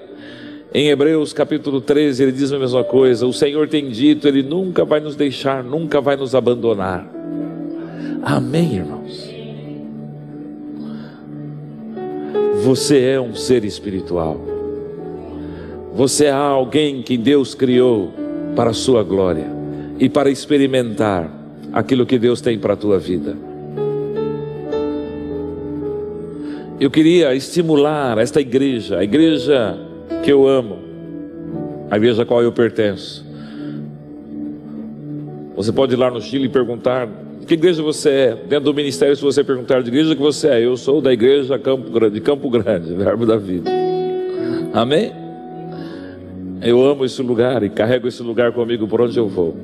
Em Hebreus capítulo 13, ele diz a mesma coisa: O Senhor tem dito, Ele nunca vai nos deixar, nunca vai nos abandonar. Amém, irmãos? Você é um ser espiritual. Você é alguém que Deus criou para a sua glória e para experimentar aquilo que Deus tem para a tua vida. Eu queria estimular esta igreja, a igreja que eu amo, a igreja a qual eu pertenço. Você pode ir lá no Chile e perguntar que igreja você é. Dentro do ministério, se você perguntar de igreja que você é, eu sou da igreja Campo Grande, Campo Grande, [laughs] verbo da vida. Amém? Eu amo esse lugar e carrego esse lugar comigo por onde eu vou.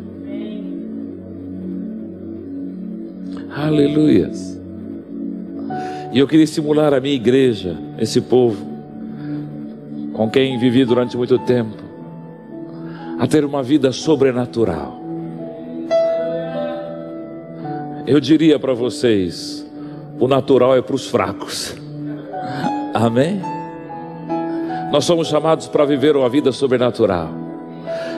Aleluias. E eu queria estimular a minha igreja, esse povo, com quem vivi durante muito tempo, a ter uma vida sobrenatural. Eu diria para vocês: o natural é para os fracos. Amém? Nós somos chamados para viver uma vida sobrenatural.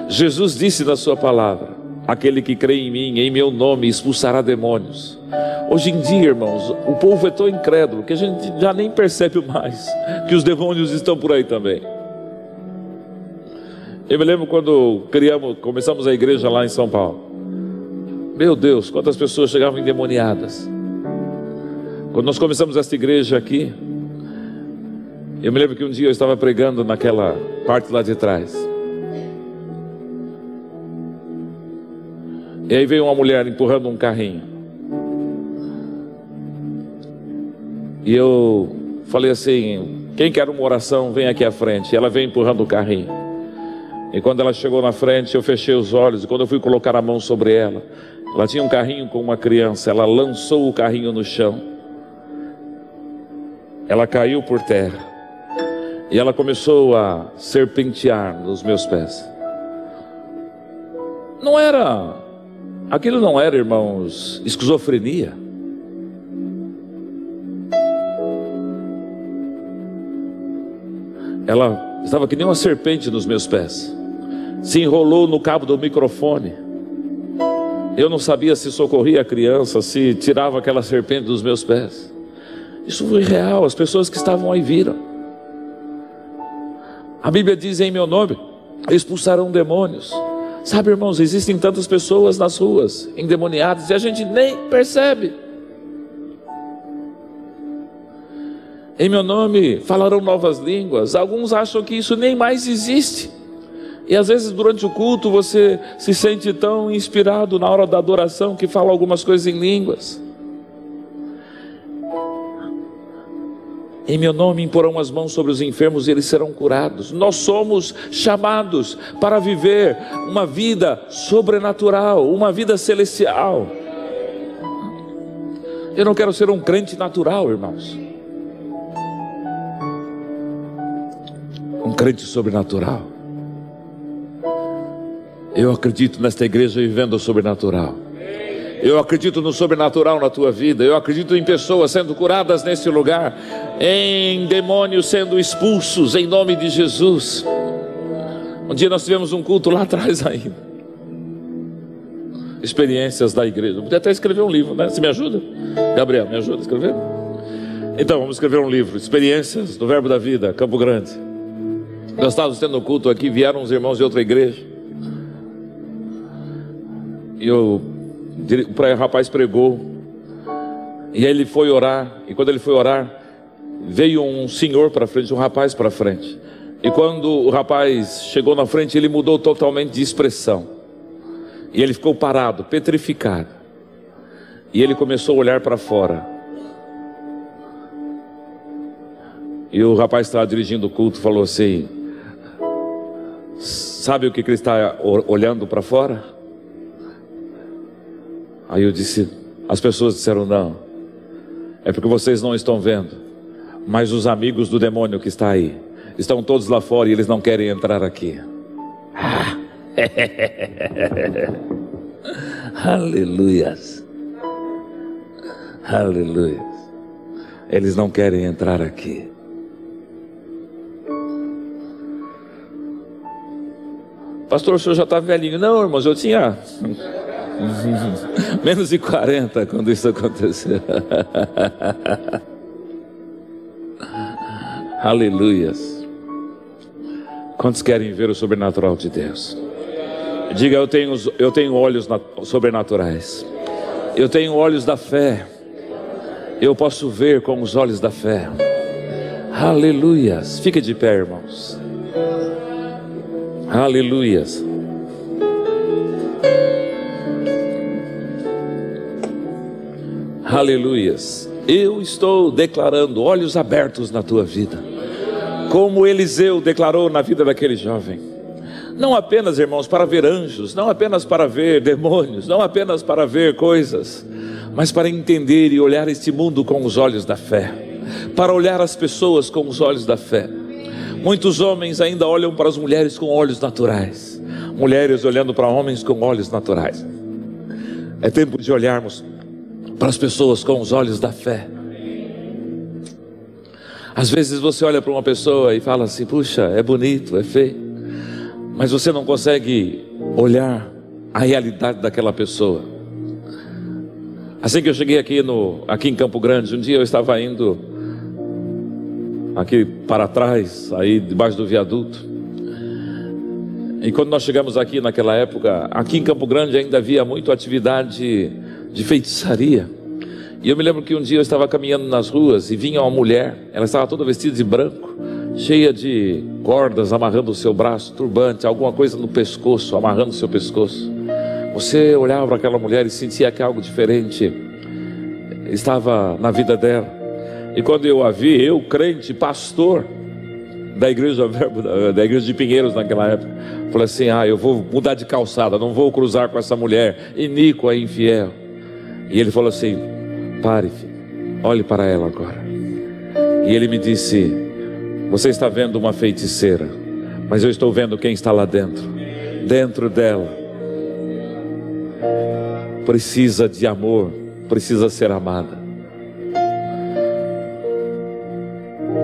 Jesus disse na Sua palavra: Aquele que crê em mim, em meu nome, expulsará demônios. Hoje em dia, irmãos, o povo é tão incrédulo que a gente já nem percebe mais que os demônios estão por aí também. Eu me lembro quando criamos, começamos a igreja lá em São Paulo. Meu Deus, quantas pessoas chegavam endemoniadas. Quando nós começamos esta igreja aqui, eu me lembro que um dia eu estava pregando naquela parte lá de trás. E aí veio uma mulher empurrando um carrinho. E eu falei assim: quem quer uma oração, vem aqui à frente. E ela veio empurrando o carrinho. E quando ela chegou na frente, eu fechei os olhos. E quando eu fui colocar a mão sobre ela, ela tinha um carrinho com uma criança. Ela lançou o carrinho no chão. Ela caiu por terra. E ela começou a serpentear nos meus pés. Não era, aquilo não era, irmãos, esquizofrenia. Ela estava que nem uma serpente nos meus pés. Se enrolou no cabo do microfone. Eu não sabia se socorria a criança, se tirava aquela serpente dos meus pés. Isso foi real, as pessoas que estavam aí viram. A Bíblia diz em meu nome: expulsarão demônios. Sabe, irmãos, existem tantas pessoas nas ruas endemoniadas e a gente nem percebe. Em meu nome falarão novas línguas. Alguns acham que isso nem mais existe. E às vezes durante o culto você se sente tão inspirado na hora da adoração que fala algumas coisas em línguas. Em meu nome imporão as mãos sobre os enfermos e eles serão curados. Nós somos chamados para viver uma vida sobrenatural, uma vida celestial. Eu não quero ser um crente natural, irmãos. Um crente sobrenatural. Eu acredito nesta igreja vivendo o sobrenatural. Eu acredito no sobrenatural na tua vida. Eu acredito em pessoas sendo curadas nesse lugar, em demônios sendo expulsos em nome de Jesus. Um dia nós tivemos um culto lá [laughs] atrás ainda. Experiências da igreja. Eu podia até escrever um livro, né? Você me ajuda? Gabriel, me ajuda a escrever? Então, vamos escrever um livro. Experiências do Verbo da Vida, Campo Grande. Nós estávamos tendo um culto aqui, vieram uns irmãos de outra igreja. E o, o rapaz pregou. E ele foi orar. E quando ele foi orar, veio um senhor para frente, um rapaz para frente. E quando o rapaz chegou na frente, ele mudou totalmente de expressão. E ele ficou parado, petrificado. E ele começou a olhar para fora. E o rapaz estava dirigindo o culto falou assim: Sabe o que, que ele está olhando para fora? Aí eu disse, as pessoas disseram não. É porque vocês não estão vendo. Mas os amigos do demônio que está aí estão todos lá fora e eles não querem entrar aqui. Ah. [laughs] Aleluias. Aleluia. Eles não querem entrar aqui. Pastor, o senhor já está velhinho. Não, irmãos, eu tinha [laughs] menos de 40 quando isso aconteceu. [laughs] Aleluias. Quantos querem ver o sobrenatural de Deus? Diga, eu tenho, eu tenho olhos sobrenaturais. Eu tenho olhos da fé. Eu posso ver com os olhos da fé. Aleluias. Fica de pé, irmãos. Aleluias. Aleluias. Eu estou declarando olhos abertos na tua vida, como Eliseu declarou na vida daquele jovem. Não apenas, irmãos, para ver anjos, não apenas para ver demônios, não apenas para ver coisas, mas para entender e olhar este mundo com os olhos da fé, para olhar as pessoas com os olhos da fé. Muitos homens ainda olham para as mulheres com olhos naturais, mulheres olhando para homens com olhos naturais. É tempo de olharmos para as pessoas com os olhos da fé. Às vezes você olha para uma pessoa e fala assim: puxa, é bonito, é feio, mas você não consegue olhar a realidade daquela pessoa. Assim que eu cheguei aqui, no, aqui em Campo Grande, um dia eu estava indo aqui para trás, aí debaixo do viaduto. E quando nós chegamos aqui naquela época, aqui em Campo Grande ainda havia muito atividade de feitiçaria. E eu me lembro que um dia eu estava caminhando nas ruas e vinha uma mulher, ela estava toda vestida de branco, cheia de cordas amarrando o seu braço, turbante, alguma coisa no pescoço, amarrando o seu pescoço. Você olhava para aquela mulher e sentia que algo diferente estava na vida dela. E quando eu a vi, eu, crente, pastor da igreja da igreja de Pinheiros naquela época, falei assim: "Ah, eu vou mudar de calçada, não vou cruzar com essa mulher iníqua e infiel". E ele falou assim: pare, filho, olhe para ela agora. E ele me disse: Você está vendo uma feiticeira, mas eu estou vendo quem está lá dentro. Dentro dela precisa de amor, precisa ser amada.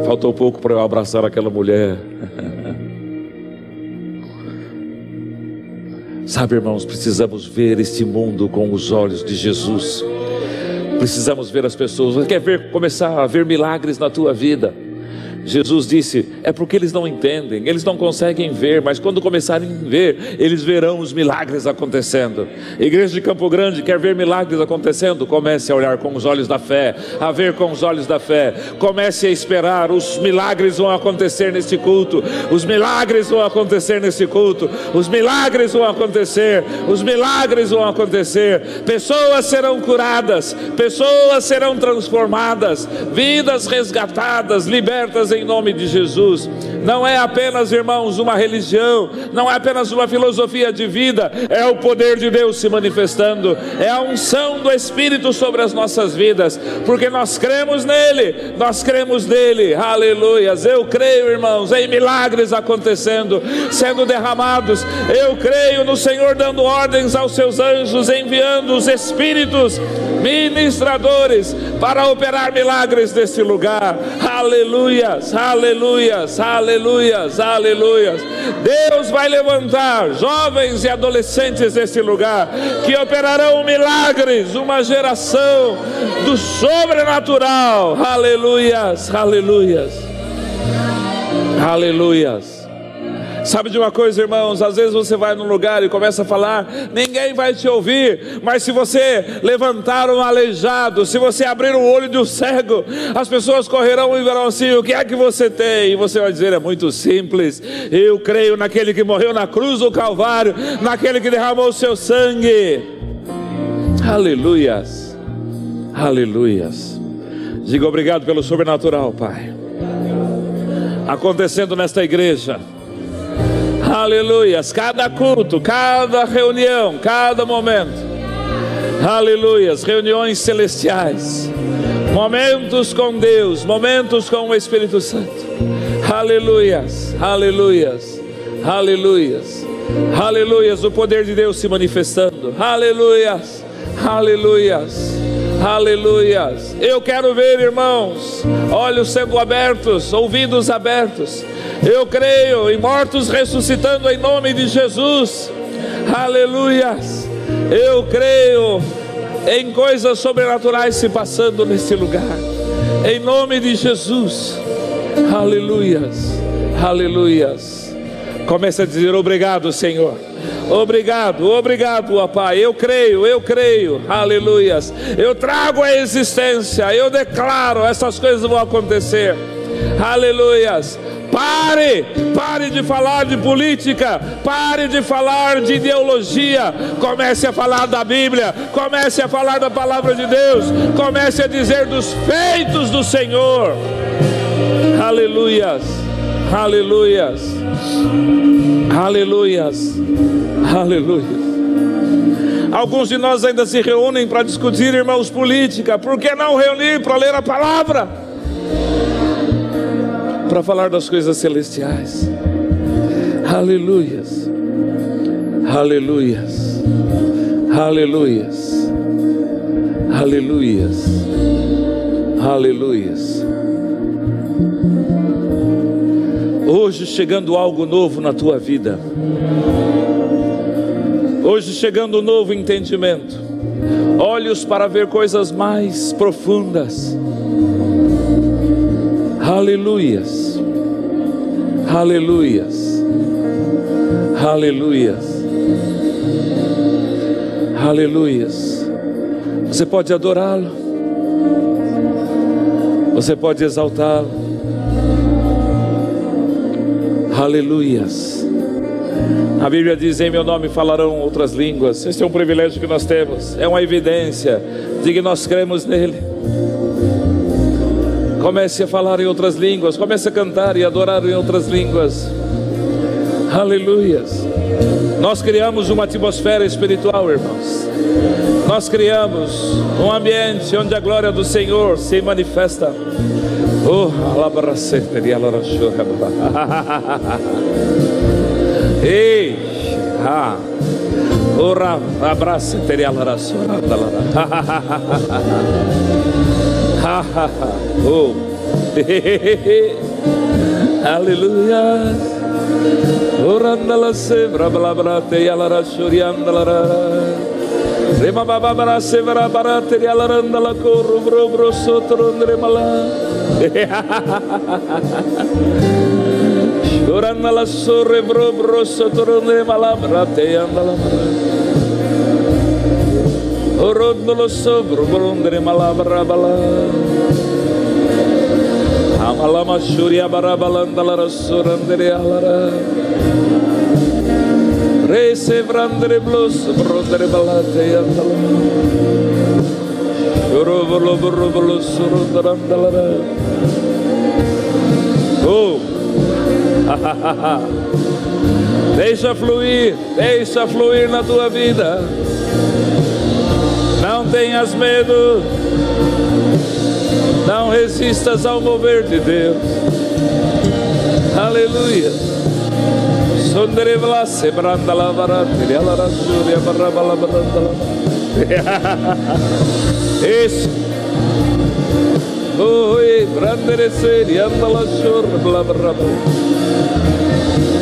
Faltou pouco para eu abraçar aquela mulher. [laughs] Sabe, irmãos, precisamos ver este mundo com os olhos de Jesus. Precisamos ver as pessoas. Quer ver começar a ver milagres na tua vida? Jesus disse: é porque eles não entendem, eles não conseguem ver, mas quando começarem a ver, eles verão os milagres acontecendo. Igreja de Campo Grande quer ver milagres acontecendo? Comece a olhar com os olhos da fé, a ver com os olhos da fé. Comece a esperar, os milagres vão acontecer neste culto. Os milagres vão acontecer neste culto. Os milagres vão acontecer. Os milagres vão acontecer. Pessoas serão curadas, pessoas serão transformadas, vidas resgatadas, libertas em nome de Jesus. Não é apenas, irmãos, uma religião, não é apenas uma filosofia de vida, é o poder de Deus se manifestando, é a unção do Espírito sobre as nossas vidas, porque nós cremos nele, nós cremos nele, aleluias. Eu creio, irmãos, em milagres acontecendo, sendo derramados. Eu creio no Senhor dando ordens aos seus anjos, enviando os espíritos ministradores para operar milagres nesse lugar. Aleluias, aleluias, aleluias, aleluias. Deus vai levantar jovens e adolescentes nesse lugar que operarão milagres, uma geração do sobrenatural. Aleluias, aleluias. Aleluias. Sabe de uma coisa, irmãos? Às vezes você vai num lugar e começa a falar, ninguém vai te ouvir, mas se você levantar um aleijado, se você abrir o olho de um cego, as pessoas correrão e verão assim: o que é que você tem? E você vai dizer: é muito simples, eu creio naquele que morreu na cruz do Calvário, naquele que derramou o seu sangue. Aleluias, aleluias. Diga obrigado pelo sobrenatural, Pai, acontecendo nesta igreja Aleluias. Cada culto, cada reunião, cada momento. Aleluias. Reuniões celestiais. Momentos com Deus, momentos com o Espírito Santo. Aleluias. Aleluias. Aleluias. Aleluias. O poder de Deus se manifestando. Aleluias. Aleluias. Aleluias. Eu quero ver, irmãos, olhos sendo abertos, ouvidos abertos Eu creio em mortos ressuscitando em nome de Jesus. Aleluias. Eu creio em coisas sobrenaturais se passando nesse lugar. Em nome de Jesus. Aleluias. Aleluias. Comece a dizer obrigado, Senhor. Obrigado, obrigado, ó Pai. Eu creio, eu creio. Aleluias. Eu trago a existência. Eu declaro essas coisas vão acontecer. Aleluias. Pare, pare de falar de política, pare de falar de ideologia, comece a falar da Bíblia, comece a falar da palavra de Deus, comece a dizer dos feitos do Senhor. Aleluias, aleluias, aleluias, aleluias. Alguns de nós ainda se reúnem para discutir, irmãos, política, por que não reunir para ler a palavra? para falar das coisas celestiais. Aleluias, aleluias, aleluias, aleluias, aleluias. Hoje chegando algo novo na tua vida. Hoje chegando um novo entendimento. Olhos para ver coisas mais profundas Aleluias. Aleluias. Aleluias. Aleluias. Você pode adorá-lo. Você pode exaltá-lo. Aleluias. A Bíblia diz: Em meu nome falarão outras línguas. Esse é um privilégio que nós temos, é uma evidência de que nós cremos nele. Comece a falar em outras línguas, comece a cantar e adorar em outras línguas. Aleluias. Nós criamos uma atmosfera espiritual, irmãos. Nós criamos um ambiente onde a glória do Senhor se manifesta. Oh, alabracete de alarachura. Ei, ah. Ora, abraça, teria alarachura. oh. [laughs] Aleluia. Orandala sevra blabrate yalara shuriandalara. Rema baba bara severa bara terialaranda la corro bro bro sotro andre mala. Oranda la sorre bro bro sotro andre mala brate anda la mala. Orondo lo sobro bro andre mala bala. Amalama şurya bara balandalara sorandere alara. Re se vrandre blos brondre balate andala. Yorobolo borobolo surandrandalara. Oh! [laughs] Deixa fluir, deixa fluir na tua vida. Não tenhas medo. Não resistas ao mover de Deus. Aleluia. Sonderevla sebranda la varante, ela rasúria barraba la baranda la. Isso. Oi, brandere seri, anda la shor, bla bla bla.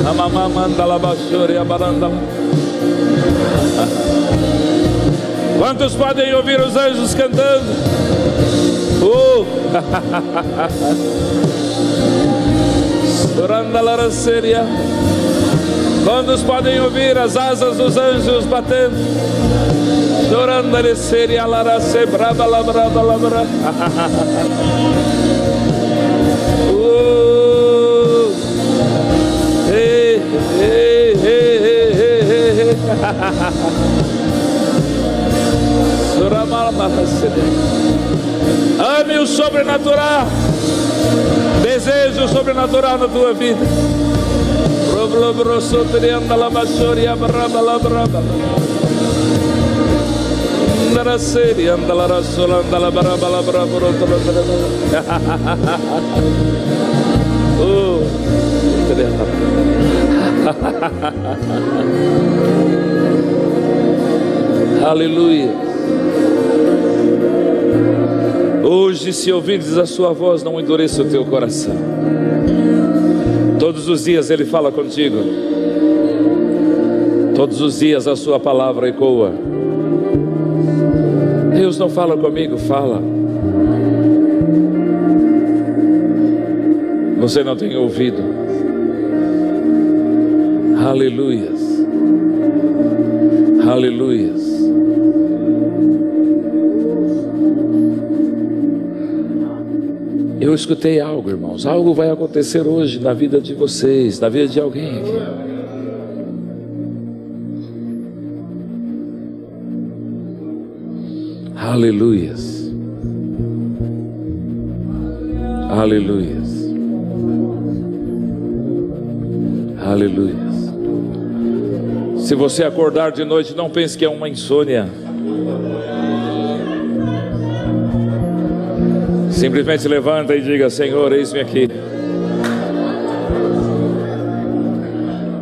Amamama manda la bashori, abaranda. Quantos podem ouvir os anjos cantando? [laughs] Oh! Quantos podem ouvir as asas dos anjos batendo? Chorando seria larase braba la braba la bra. Oh! Hey, hey, hey, hey, hey, hey. Ame o sobrenatural. Desejo o sobrenatural na tua vida. Andara seri andala rasola andala baraba la brabo Oh, Aleluia. Hoje, se ouvires a sua voz, não endureça o teu coração. Todos os dias Ele fala contigo. Todos os dias a Sua palavra ecoa. Deus não fala comigo, fala. Você não tem ouvido. Aleluias. Aleluias. Eu escutei algo, irmãos. Algo vai acontecer hoje na vida de vocês, na vida de alguém aqui. Aleluias. Aleluias. Aleluias. Se você acordar de noite, não pense que é uma insônia. Simplesmente levanta e diga: Senhor, eis-me aqui.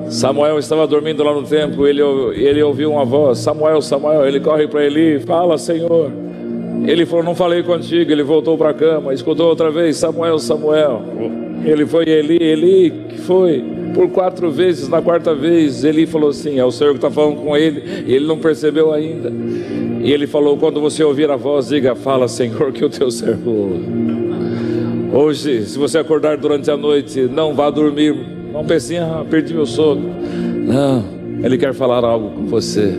Samuel estava dormindo lá no templo, ele, ele ouviu uma voz: Samuel, Samuel. Ele corre para Eli, fala, Senhor. Ele falou: Não falei contigo. Ele voltou para a cama, escutou outra vez: Samuel, Samuel. Ele foi Eli, Eli, que foi? Por quatro vezes, na quarta vez, Eli falou assim: É o Senhor que está falando com ele, e ele não percebeu ainda. E ele falou: Quando você ouvir a voz, diga: Fala, Senhor, que o teu servo. Hoje, se você acordar durante a noite, não vá dormir. Não pense, ah, perdi meu sono. Não, Ele quer falar algo com você.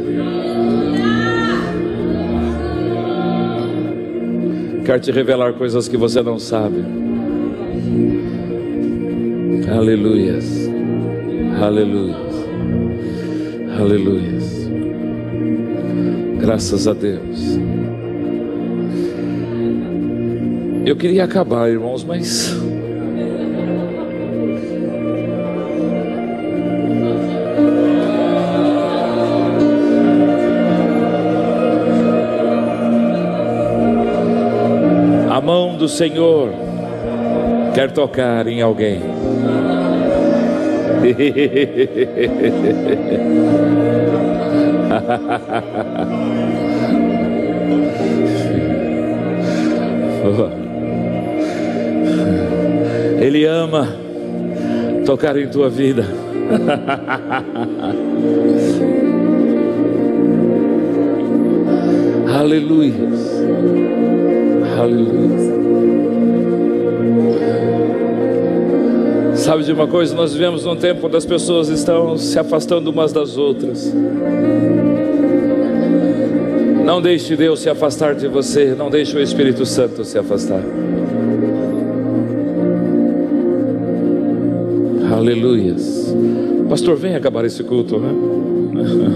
Quer te revelar coisas que você não sabe. Aleluias. Aleluias. Aleluias. Graças a Deus. Eu queria acabar, irmãos, mas. A mão do Senhor quer tocar em alguém. [laughs] [laughs] Ele ama tocar em tua vida. [laughs] Aleluia. Aleluia. Sabe de uma coisa? Nós vivemos num tempo onde as pessoas estão se afastando umas das outras. Não deixe Deus se afastar de você, não deixe o Espírito Santo se afastar. Aleluias. Pastor, vem acabar esse culto, né? [laughs]